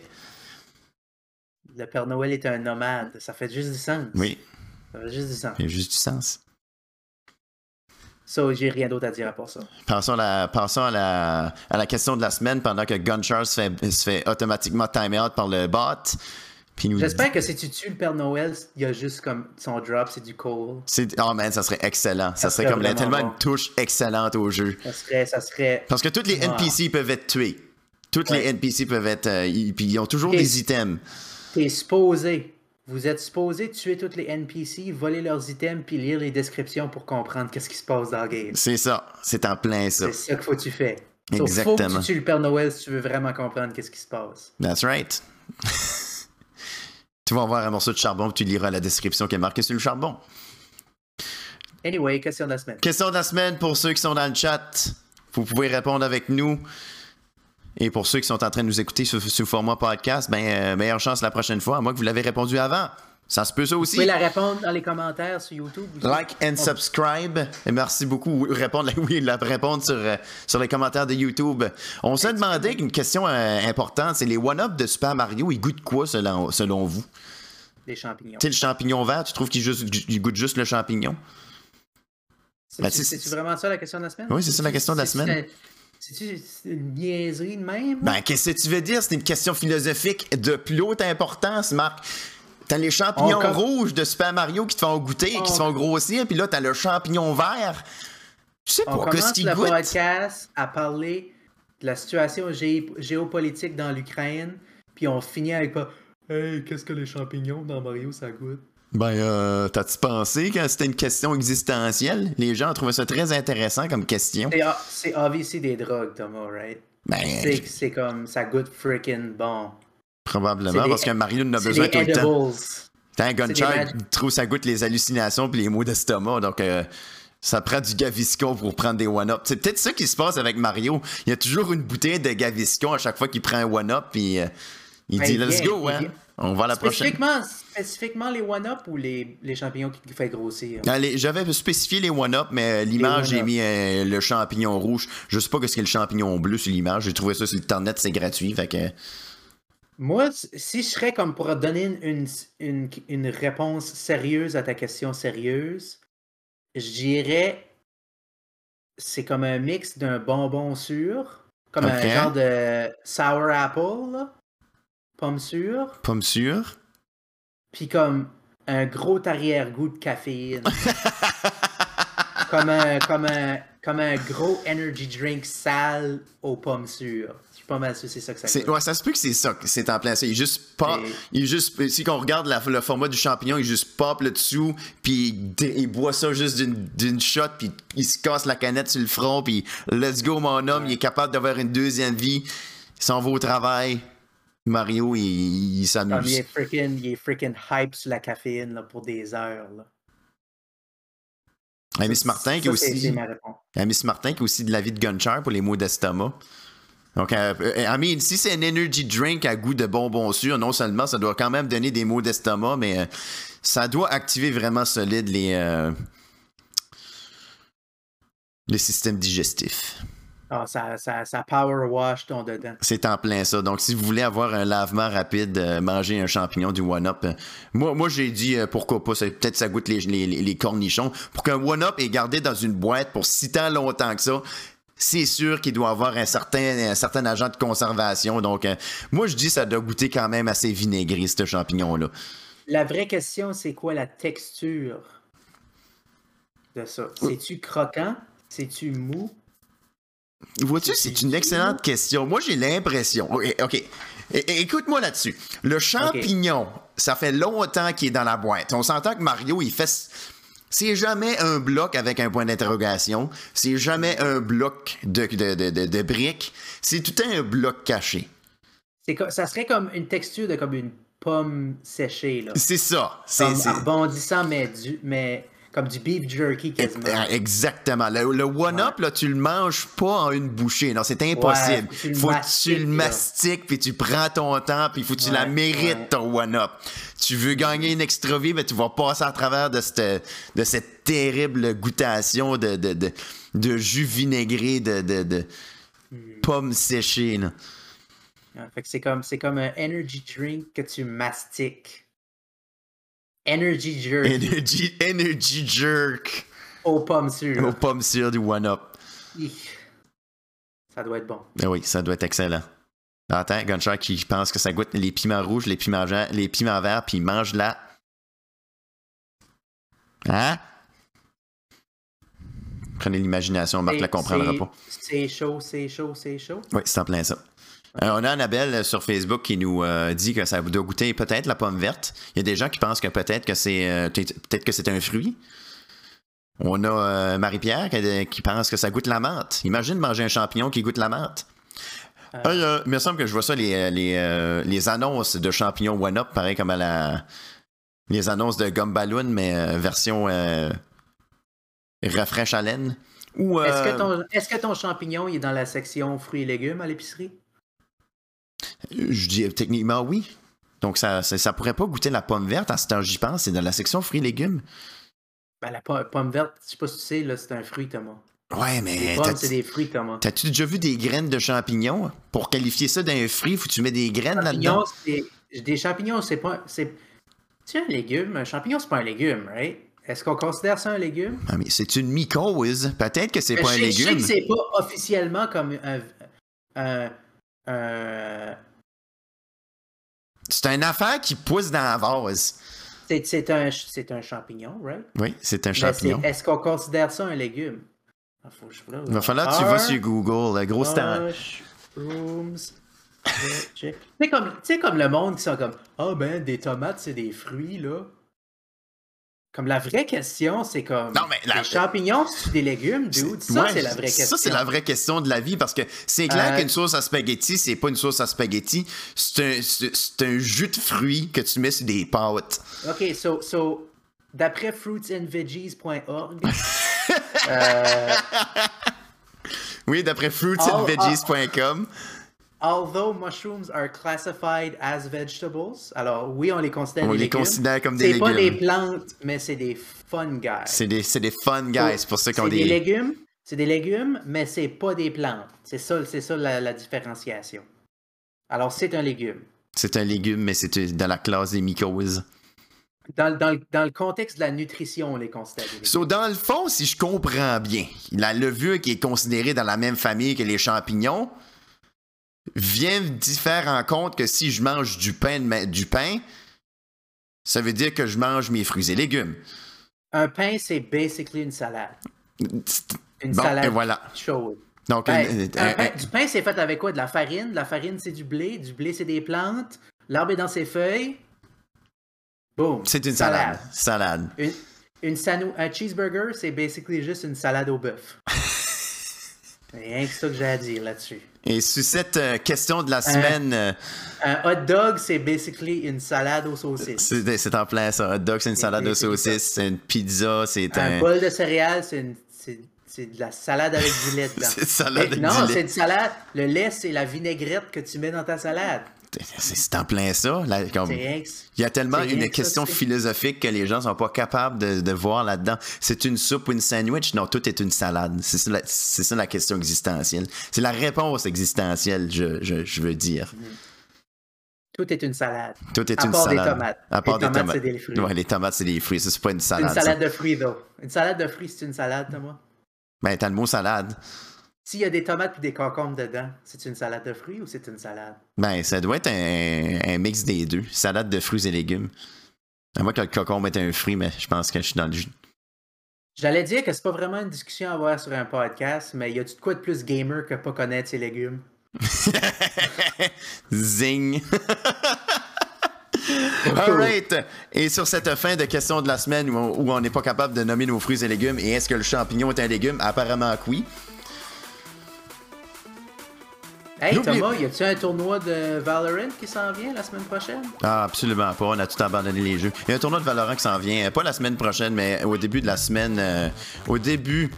Le Père Noël est un nomade. Ça fait juste du sens. Oui, Ça fait juste du sens. il y a juste du sens. Ça, j'ai rien d'autre à dire à part ça. Passons, à la, passons à, la, à la question de la semaine pendant que Gunchar se fait, se fait automatiquement time out par le bot. J'espère que si tu tues le Père Noël, il y a juste comme son drop, c'est du coal. Oh man, ça serait excellent. Ça, Ça serait serait comme là, tellement bon. une touche excellente au jeu. Ça serait. Ça serait... Parce que tous les. NPC peuvent être tués. Tous les. NPC peuvent être. euh, ils, puis ils ont toujours des items. T'es supposé. Vous êtes supposé tuer tous les NPC, voler leurs items, puis lire les descriptions pour comprendre qu'est-ce qui se passe dans le game. C'est ça. C'est en plein ça. C'est ça qu'il faut que tu fais. So, faut Exactement. que tu tues le Père Noël si tu veux vraiment comprendre qu'est-ce qui se passe. That's right. tu vas avoir un morceau de charbon puis tu liras la description qui est marquée sur le charbon. Anyway, question de la semaine. Question de la semaine pour ceux qui sont dans le chat. Vous pouvez répondre avec nous. Et pour ceux qui sont en train de nous écouter sous, sous format podcast, ben, euh, meilleure chance la prochaine fois, à moins que vous l'avez répondu avant. Ça se peut ça Vous aussi. pouvez la répondre dans les commentaires sur YouTube. aussi. Like and subscribe. Et merci beaucoup. Répondre, oui, la répondre sur, euh, sur les commentaires de YouTube. On s'est demandé une question euh, importante, c'est les one-up de Super Mario, ils goûtent quoi selon, selon vous? Les champignons. Tu sais, le champignon vert, tu trouves qu'il goûte juste le champignon? C'est- Ben, C'est c'est vraiment ça la question de la semaine? Oui, c'est ça la question de la semaine. C'est- C'est-tu une niaiserie de même? Ben, qu'est-ce que tu veux dire? C'est une question philosophique de plus haute importance, Marc. T'as les champignons On rouges de Super Mario qui te font goûter, On- qui se font grossir, puis là, t'as le champignon vert. Je sais On pas, qu'est-ce commence qu'il le goûte? podcast à parler de la situation gé- géopolitique dans l'Ukraine, puis on finit avec pas Hey, qu'est-ce que les champignons dans Mario ça goûte? Ben, euh, t'as-tu pensé que c'était une question existentielle? Les gens trouvaient ça très intéressant comme question. C'est obviously des drogues, Thomas, right? Ben, C'est comme ça goûte freaking bon. probablement, des- parce que Mario en a besoin tout le temps. T'as un gunshot, il trouve ça goûte les hallucinations puis les maux d'estomac, donc euh, Ça prend du Gaviscon pour prendre des one-up. C'est peut-être ça qui se passe avec Mario. Il y a toujours une bouteille de Gaviscon à chaque fois qu'il prend un one-up, puis euh, il Ben, dit Let's vient, go, hein. On va à la prochaine. Spécifiquement, spécifiquement les one-up ou les, les champignons qui qui fait grossir? Allez, J'avais spécifié les one-up, mais euh, l'image, j'ai mis euh, le champignon rouge. Je sais pas ce qu'est le champignon bleu sur l'image. J'ai trouvé ça sur internet, c'est gratuit. Fait que. Moi, si je serais comme pour donner une, une, réponse sérieuse à ta question sérieuse, je dirais c'est comme un mix d'un bonbon sûr, comme un genre de sour apple, là, pomme sûre, Pomme sûre. puis comme un gros arrière-goût de caféine. comme, un, comme, un, comme un gros energy drink sale aux pommes sûres. Je suis pas mal sûr c'est ça que ça C'est-. Ouais, ça se peut que c'est ça, que c'est en plein ça. Il est juste pas. Et- Il est juste. Si on regarde la- le format du champignon, il juste pop le dessous, puis il, boit ça juste d'une d'une shot, puis il se casse la canette sur le front, puis let's go, mon homme, il est capable d'avoir une deuxième vie. Il s'en va au travail. Mario, il, il Comme il s'amuse. est freaking, il est freaking hype sur la caféine là, pour des heures. Là. Miss Martin qui est aussi. C'est ma réponse. Il y a Miss Martin qui a aussi de la vie de Gunchar pour les maux d'estomac. Donc, euh, euh, I mean, si c'est un energy drink à goût de bonbon sûr, non seulement ça doit quand même donner des maux d'estomac, mais euh, ça doit activer vraiment solide les, euh, le système digestif. Ah, ça, ça, ça power wash ton dedans. C'est en plein ça. Donc, si vous voulez avoir un lavement rapide, euh, manger un champignon du One-Up. euh, moi, moi j'ai dit euh, pourquoi pas. Peut-être ça goûte les, les, les cornichons. Pour qu'un One-Up est gardé dans une boîte pour si tant longtemps que ça, c'est sûr qu'il doit avoir un certain, un certain agent de conservation. Donc, euh, moi, je dis ça doit goûter quand même assez vinaigré, ce champignon-là. La vraie question, c'est quoi la texture de ça? C'est-tu croquant? C'est-tu mou? Vois-tu, c'est une excellente question. Moi, j'ai l'impression. OK. Écoute-moi là-dessus. Le champignon, ça fait longtemps qu'il est dans la boîte. On s'entend que Mario, il fait. C'est jamais un bloc avec un point d'interrogation. C'est jamais un bloc de, de, de, de- briques. C'est tout un bloc caché. Ça serait comme une texture de comme une pomme séchée. C'est ça. C'est- rebondissant, mais, du, mais comme du beef jerky quasiment. Exactement. Le, le one-up, là, tu le manges pas en une bouchée. Non, c'est impossible. faut tu faut que tu mastiques, le mastiques, puis tu prends ton temps, puis faut que tu la Ouais, mérites, ouais. ton one-up. Tu veux gagner une extra vie, mais tu vas passer à travers de cette, de cette terrible goûtation de, de, de, de jus vinaigré de, de, de Hmm. pommes séchées. là. Fait que c'est comme, c'est comme un energy drink que tu mastiques. Energy jerky Energy, energy jerk aux pommes aux sûres. pommes sûres du one-up. Hi. Ça doit être bon. Ben oui, ça doit être excellent. Attends, Gunshot qui pense que ça goûte les piments rouges, les piments, les piments verts, puis il mange là. Hein? Prenez l'imagination, Marc la comprendra pas. C'est chaud, c'est chaud, c'est chaud. Oui, c'est en plein ça. Euh, on a Annabelle euh, sur Facebook qui nous euh, dit que ça doit goûter peut-être la pomme verte. Il y a des gens qui pensent que peut-être que c'est euh, peut-être que c'est un fruit. On a Marie-Pierre qui, qui pense que ça goûte la menthe. Imagine manger un champignon qui goûte la menthe. Il me semble que je vois ça, les, les, les annonces de champignons One-Up, pareil comme à la. Les annonces de Gum Balloon, mais version rafraîche à laine. Ou, euh, Est-ce que, ton, est-ce que ton champignon il est dans la section fruits et légumes à l'épicerie? Je dis techniquement oui. Donc ça, ça, ça pourrait pas goûter la pomme verte. À ce temps, j'y pense. C'est dans la section fruits et légumes. Ben, la po- pomme verte, je sais pas si tu sais, là, c'est un fruit, Thomas. Ouais, mais c'est des fruits, Thomas. t'as-tu déjà vu des graines de champignons? Pour qualifier ça d'un fruit, faut que tu mets des graines là-dedans. des champignons, c'est pas. C'est, un légume. Un champignon, c'est pas un légume, right? Est-ce qu'on considère ça un légume? Ah, mais c'est une mycose. Peut-être que c'est pas un sais- je sais légume. que c'est pas officiellement comme un. un- C'est une affaire qui pousse dans la vase. c'est, un, un champignon, right? Oui, c'est un champignon. est-ce qu'on considère ça un légume? Ah, faut que je- là, Il va falloir que tu vas sur Google. Le gros stand. Mushrooms. Tu sais, comme, comme le monde qui sont comme Ah ben, des tomates, c'est des fruits, là. Comme la vraie question, c'est comme. Non, mais la- Les champignons, c'est des légumes, dude. Ça, Ouais, c'est la vraie question. Ça, c'est la vraie question de la vie parce que c'est clair Euh, qu'une sauce à spaghetti, c'est pas une sauce à spaghetti. C'est un, c'est- un jus de fruits que tu mets sur des pâtes. Ok, so, so d'après fruitsandveggies.org, Euh, Oui, d'après fruitsandveggies.com. although mushrooms are classified as vegetables, alors oui, on les considère On des les légumes. considère comme des C'est pas des légumes. plantes, mais c'est des fun guys. C'est des, c'est des fun guys, c'est pour ça qu'on C'est des des. légumes, c'est des légumes, mais c'est pas des plantes. C'est ça, c'est ça la, la différenciation. Alors c'est un légume. C'est un légume, mais c'est dans la classe des mycoses. Dans, dans le- dans le contexte de la nutrition, on les considère des légumes. So, dans le fond, si je comprends bien, la levure qui est considérée dans la même famille que les champignons vient d'y faire en compte que si je mange du pain, de du pain, ça veut dire que je mange mes fruits et légumes. Un pain, c'est basically une salade. Une Bon, salade et voilà. chaude. Donc, Ben, un- un un- pain- un- du pain, c'est fait avec quoi? De la farine. De la farine, c'est du blé. Du blé, c'est des plantes. L'arbre est dans ses feuilles. Boom. c'est une salade. Salade. Une, un cheeseburger, c'est basically juste une salade au bœuf. Rien que ça que j'ai à dire là-dessus. Et sur cette euh, question de la semaine, euh, Un hot dog, c'est basically une salade aux saucisses. c'est en plein ça. Hot dog, c'est une salade ça. saucisses, c'est une pizza, c'est Un un. bol de céréales, c'est une- c'est- c'est de la salade avec du lait dedans. C'est salade avec non, du lait. c'est une salade. Le lait, c'est la vinaigrette que tu mets dans ta salade. C'est en plein ça. là, comme- Il y a tellement une ça, question philosophique que les gens sont pas capables de, de voir là-dedans. C'est une soupe ou une sandwich? Non, tout est une salade. C'est ça, ça la question existentielle. C'est la réponse existentielle, je, je- je veux dire. Tout est une salade. Tout est À une part des salade. tomates. À part Les des tomates, tomates. c'est des fruits. Ouais, les tomates, c'est des fruits. C'est pas une Une salade. salade ça. de fruits, though. Une salade de fruits, c'est une salade, Thomas? Ben, t'as le mot salade. S'il y a des tomates et des concombres dedans, c'est une salade de fruits ou c'est une salade? Ben, ça doit être un, un mix des deux. Salade de fruits et légumes. À moins que le cocombe est un fruit, mais je pense que je suis dans le jus. J'allais dire que c'est pas vraiment une discussion à avoir sur un podcast, mais y a-tu de quoi de plus gamer que pas connaître ses légumes? Zing! Alright! Et sur cette fin de question de la semaine où on- où on n'est pas capable de nommer nos fruits et légumes, et est-ce que le champignon est un légume? Apparemment que oui. Hey Thomas, y a-tu un tournoi de Valorant qui s'en vient la semaine prochaine? Ah, absolument pas. On a tout abandonné les jeux. Il y a un tournoi de Valorant qui s'en vient, euh, pas la semaine prochaine, mais au début de la semaine, euh, au début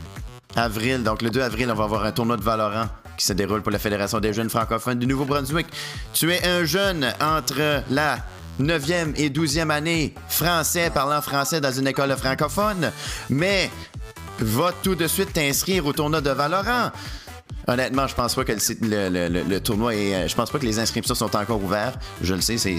avril, donc le 2 avril, on va avoir un tournoi de Valorant qui se déroule pour la Fédération des jeunes francophones du Nouveau-Brunswick. Tu es un jeune entre la 9e et 12e année, français, parlant français dans une école francophone, mais va tout de suite t'inscrire au tournoi de Valorant. Honnêtement, je pense pas que le, le- le- tournoi est. euh, Je pense pas que les inscriptions sont encore ouvertes. Je le sais, c'est,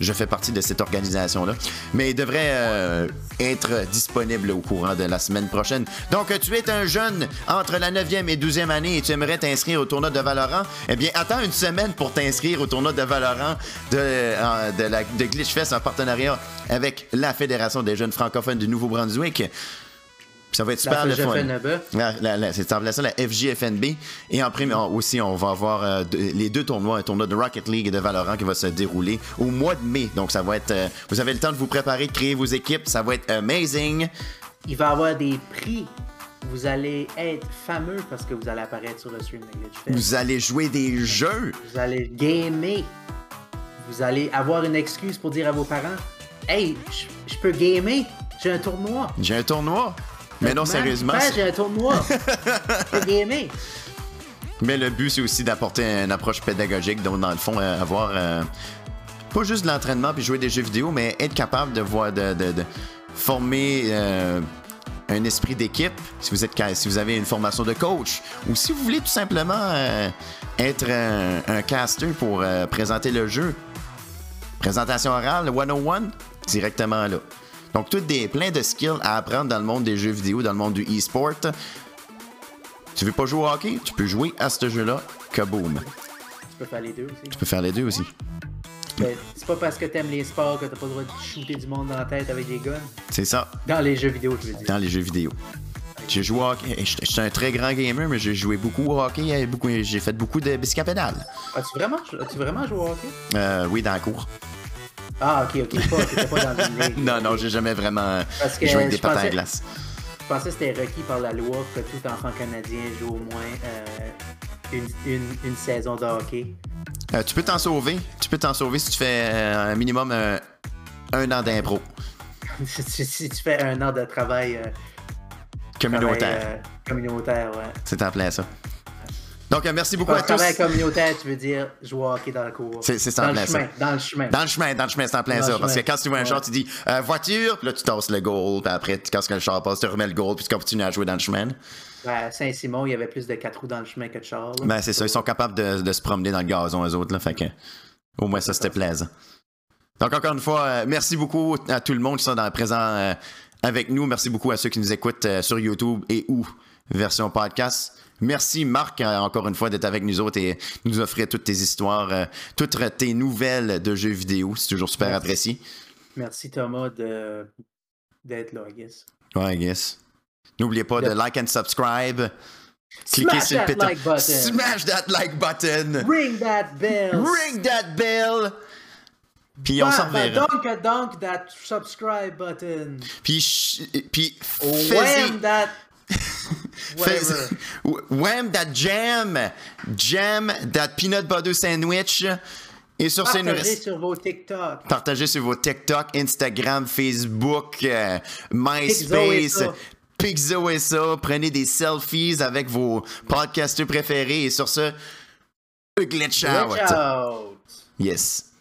je fais partie de cette organisation-là. Mais il devrait euh, être disponible au courant de la semaine prochaine. Donc, tu es un jeune entre la 9e et 12e année et tu aimerais t'inscrire au tournoi de Valorant. Eh bien, attends une semaine pour t'inscrire au tournoi de Valorant de, euh, de Glitchfest en partenariat avec la Fédération des jeunes francophones du Nouveau-Brunswick. Puis ça va être super le fun. C'est en ça la FJFNB. Et en prime on- aussi, on va avoir euh, de- les deux tournois, un tournoi de Rocket League et de Valorant qui va se dérouler au mois de mai. Donc ça va être. euh, vous avez le temps de vous préparer, de créer vos équipes. Ça va être amazing. Il va y avoir des prix. Vous allez être fameux parce que vous allez apparaître sur le stream. Vous allez jouer des jeux. Vous allez gamer. Vous allez avoir une excuse pour dire à vos parents Hey, je peux gamer. J'ai un tournoi. J'ai un tournoi. Mais non, sérieusement. j'ai un tournoi. gamer. Mais le but, c'est aussi d'apporter une approche pédagogique. Donc, dans le fond, euh, avoir euh, pas juste de l'entraînement puis jouer des jeux vidéo, mais être capable de voir, de, de- de former euh, un esprit d'équipe. Si vous êtes, si vous avez une formation de coach, ou si vous voulez tout simplement euh, être un, un caster pour présenter le jeu. Présentation orale, 101, directement là. Donc, toutes des, plein de skills à apprendre dans le monde des jeux vidéo, dans le monde du e-sport. Tu veux pas jouer au hockey? Tu peux jouer à ce jeu-là. Kaboom. Tu peux faire les deux aussi. Tu peux faire les deux aussi. Ben, c'est pas parce que t'aimes les sports que t'as pas le droit de shooter du monde dans la tête avec des guns. C'est ça, Dans les jeux vidéo, je veux dire. dans les jeux vidéo. J'ai joué au hockey. Je je suis un très grand gamer, mais j'ai joué beaucoup au hockey. beaucoup- J'ai fait beaucoup de biscapédales. As-tu vraiment, as-tu vraiment joué au hockey? Euh, oui, dans la cour. Ah, ok, ok. Pas, pas dans ligue. Non, non, j'ai jamais vraiment Parce que joué avec des patins à glace. Je pensais que c'était requis par la loi que tout enfant canadien joue au moins euh, une, une, une saison de hockey. Euh, tu peux t'en sauver. Tu peux t'en sauver si tu fais euh, un minimum euh, un an d'impro. si, tu fais un an de travail. euh, Communautaire. Euh, communautaire, ouais. C'est en plein ça. Donc, euh, merci beaucoup à tous. communautaire, tu veux dire jouer au hockey dans le cours. C'est- c'est en dans le chemin, Dans le chemin. Dans le chemin, dans le chemin, c'est en plein Dans ça. le Parce que quand tu vois un char, tu dis euh, voiture, puis là tu tasses le goal, puis après, quand le char passe, tu remets le goal, puis tu continues à jouer dans le chemin. À Saint-Simon, il y avait plus de quatre roues dans le chemin que de chars. là. Ben, c'est ça, ils sont capables de, de se promener dans le gazon, eux autres, là. Fait que, au moins, ça, c'était plaisant. Donc, encore une fois, euh, merci beaucoup à tout le monde qui sont dans, présent euh, avec nous. Merci beaucoup à ceux qui nous écoutent sur YouTube et ou version podcast. Merci, Marc, euh, encore une fois, d'être avec nous autres et nous offrir toutes tes histoires, euh, toutes tes nouvelles de jeux vidéo. C'est toujours super Merci. apprécié. Merci Thomas de d'être là, I guess. Ouais, I guess. N'oubliez pas de De- like and subscribe. Cliquez Smash sur le pétard. like button. Smash that like button. Ring that bell. Ring that bell. Puis on s'en Bah, reverra. Donk a donk that subscribe button. Puis, puis that. Whatever. wham that jam. Jam that peanut butter sandwich. Et sur Partagez sur vos TikTok. partagez sur vos TikTok, Instagram, Facebook, euh, MySpace. Pixo et ça. Prenez des selfies avec vos podcasters préférés. Et sur ce, glitch out. Watch out. Yes.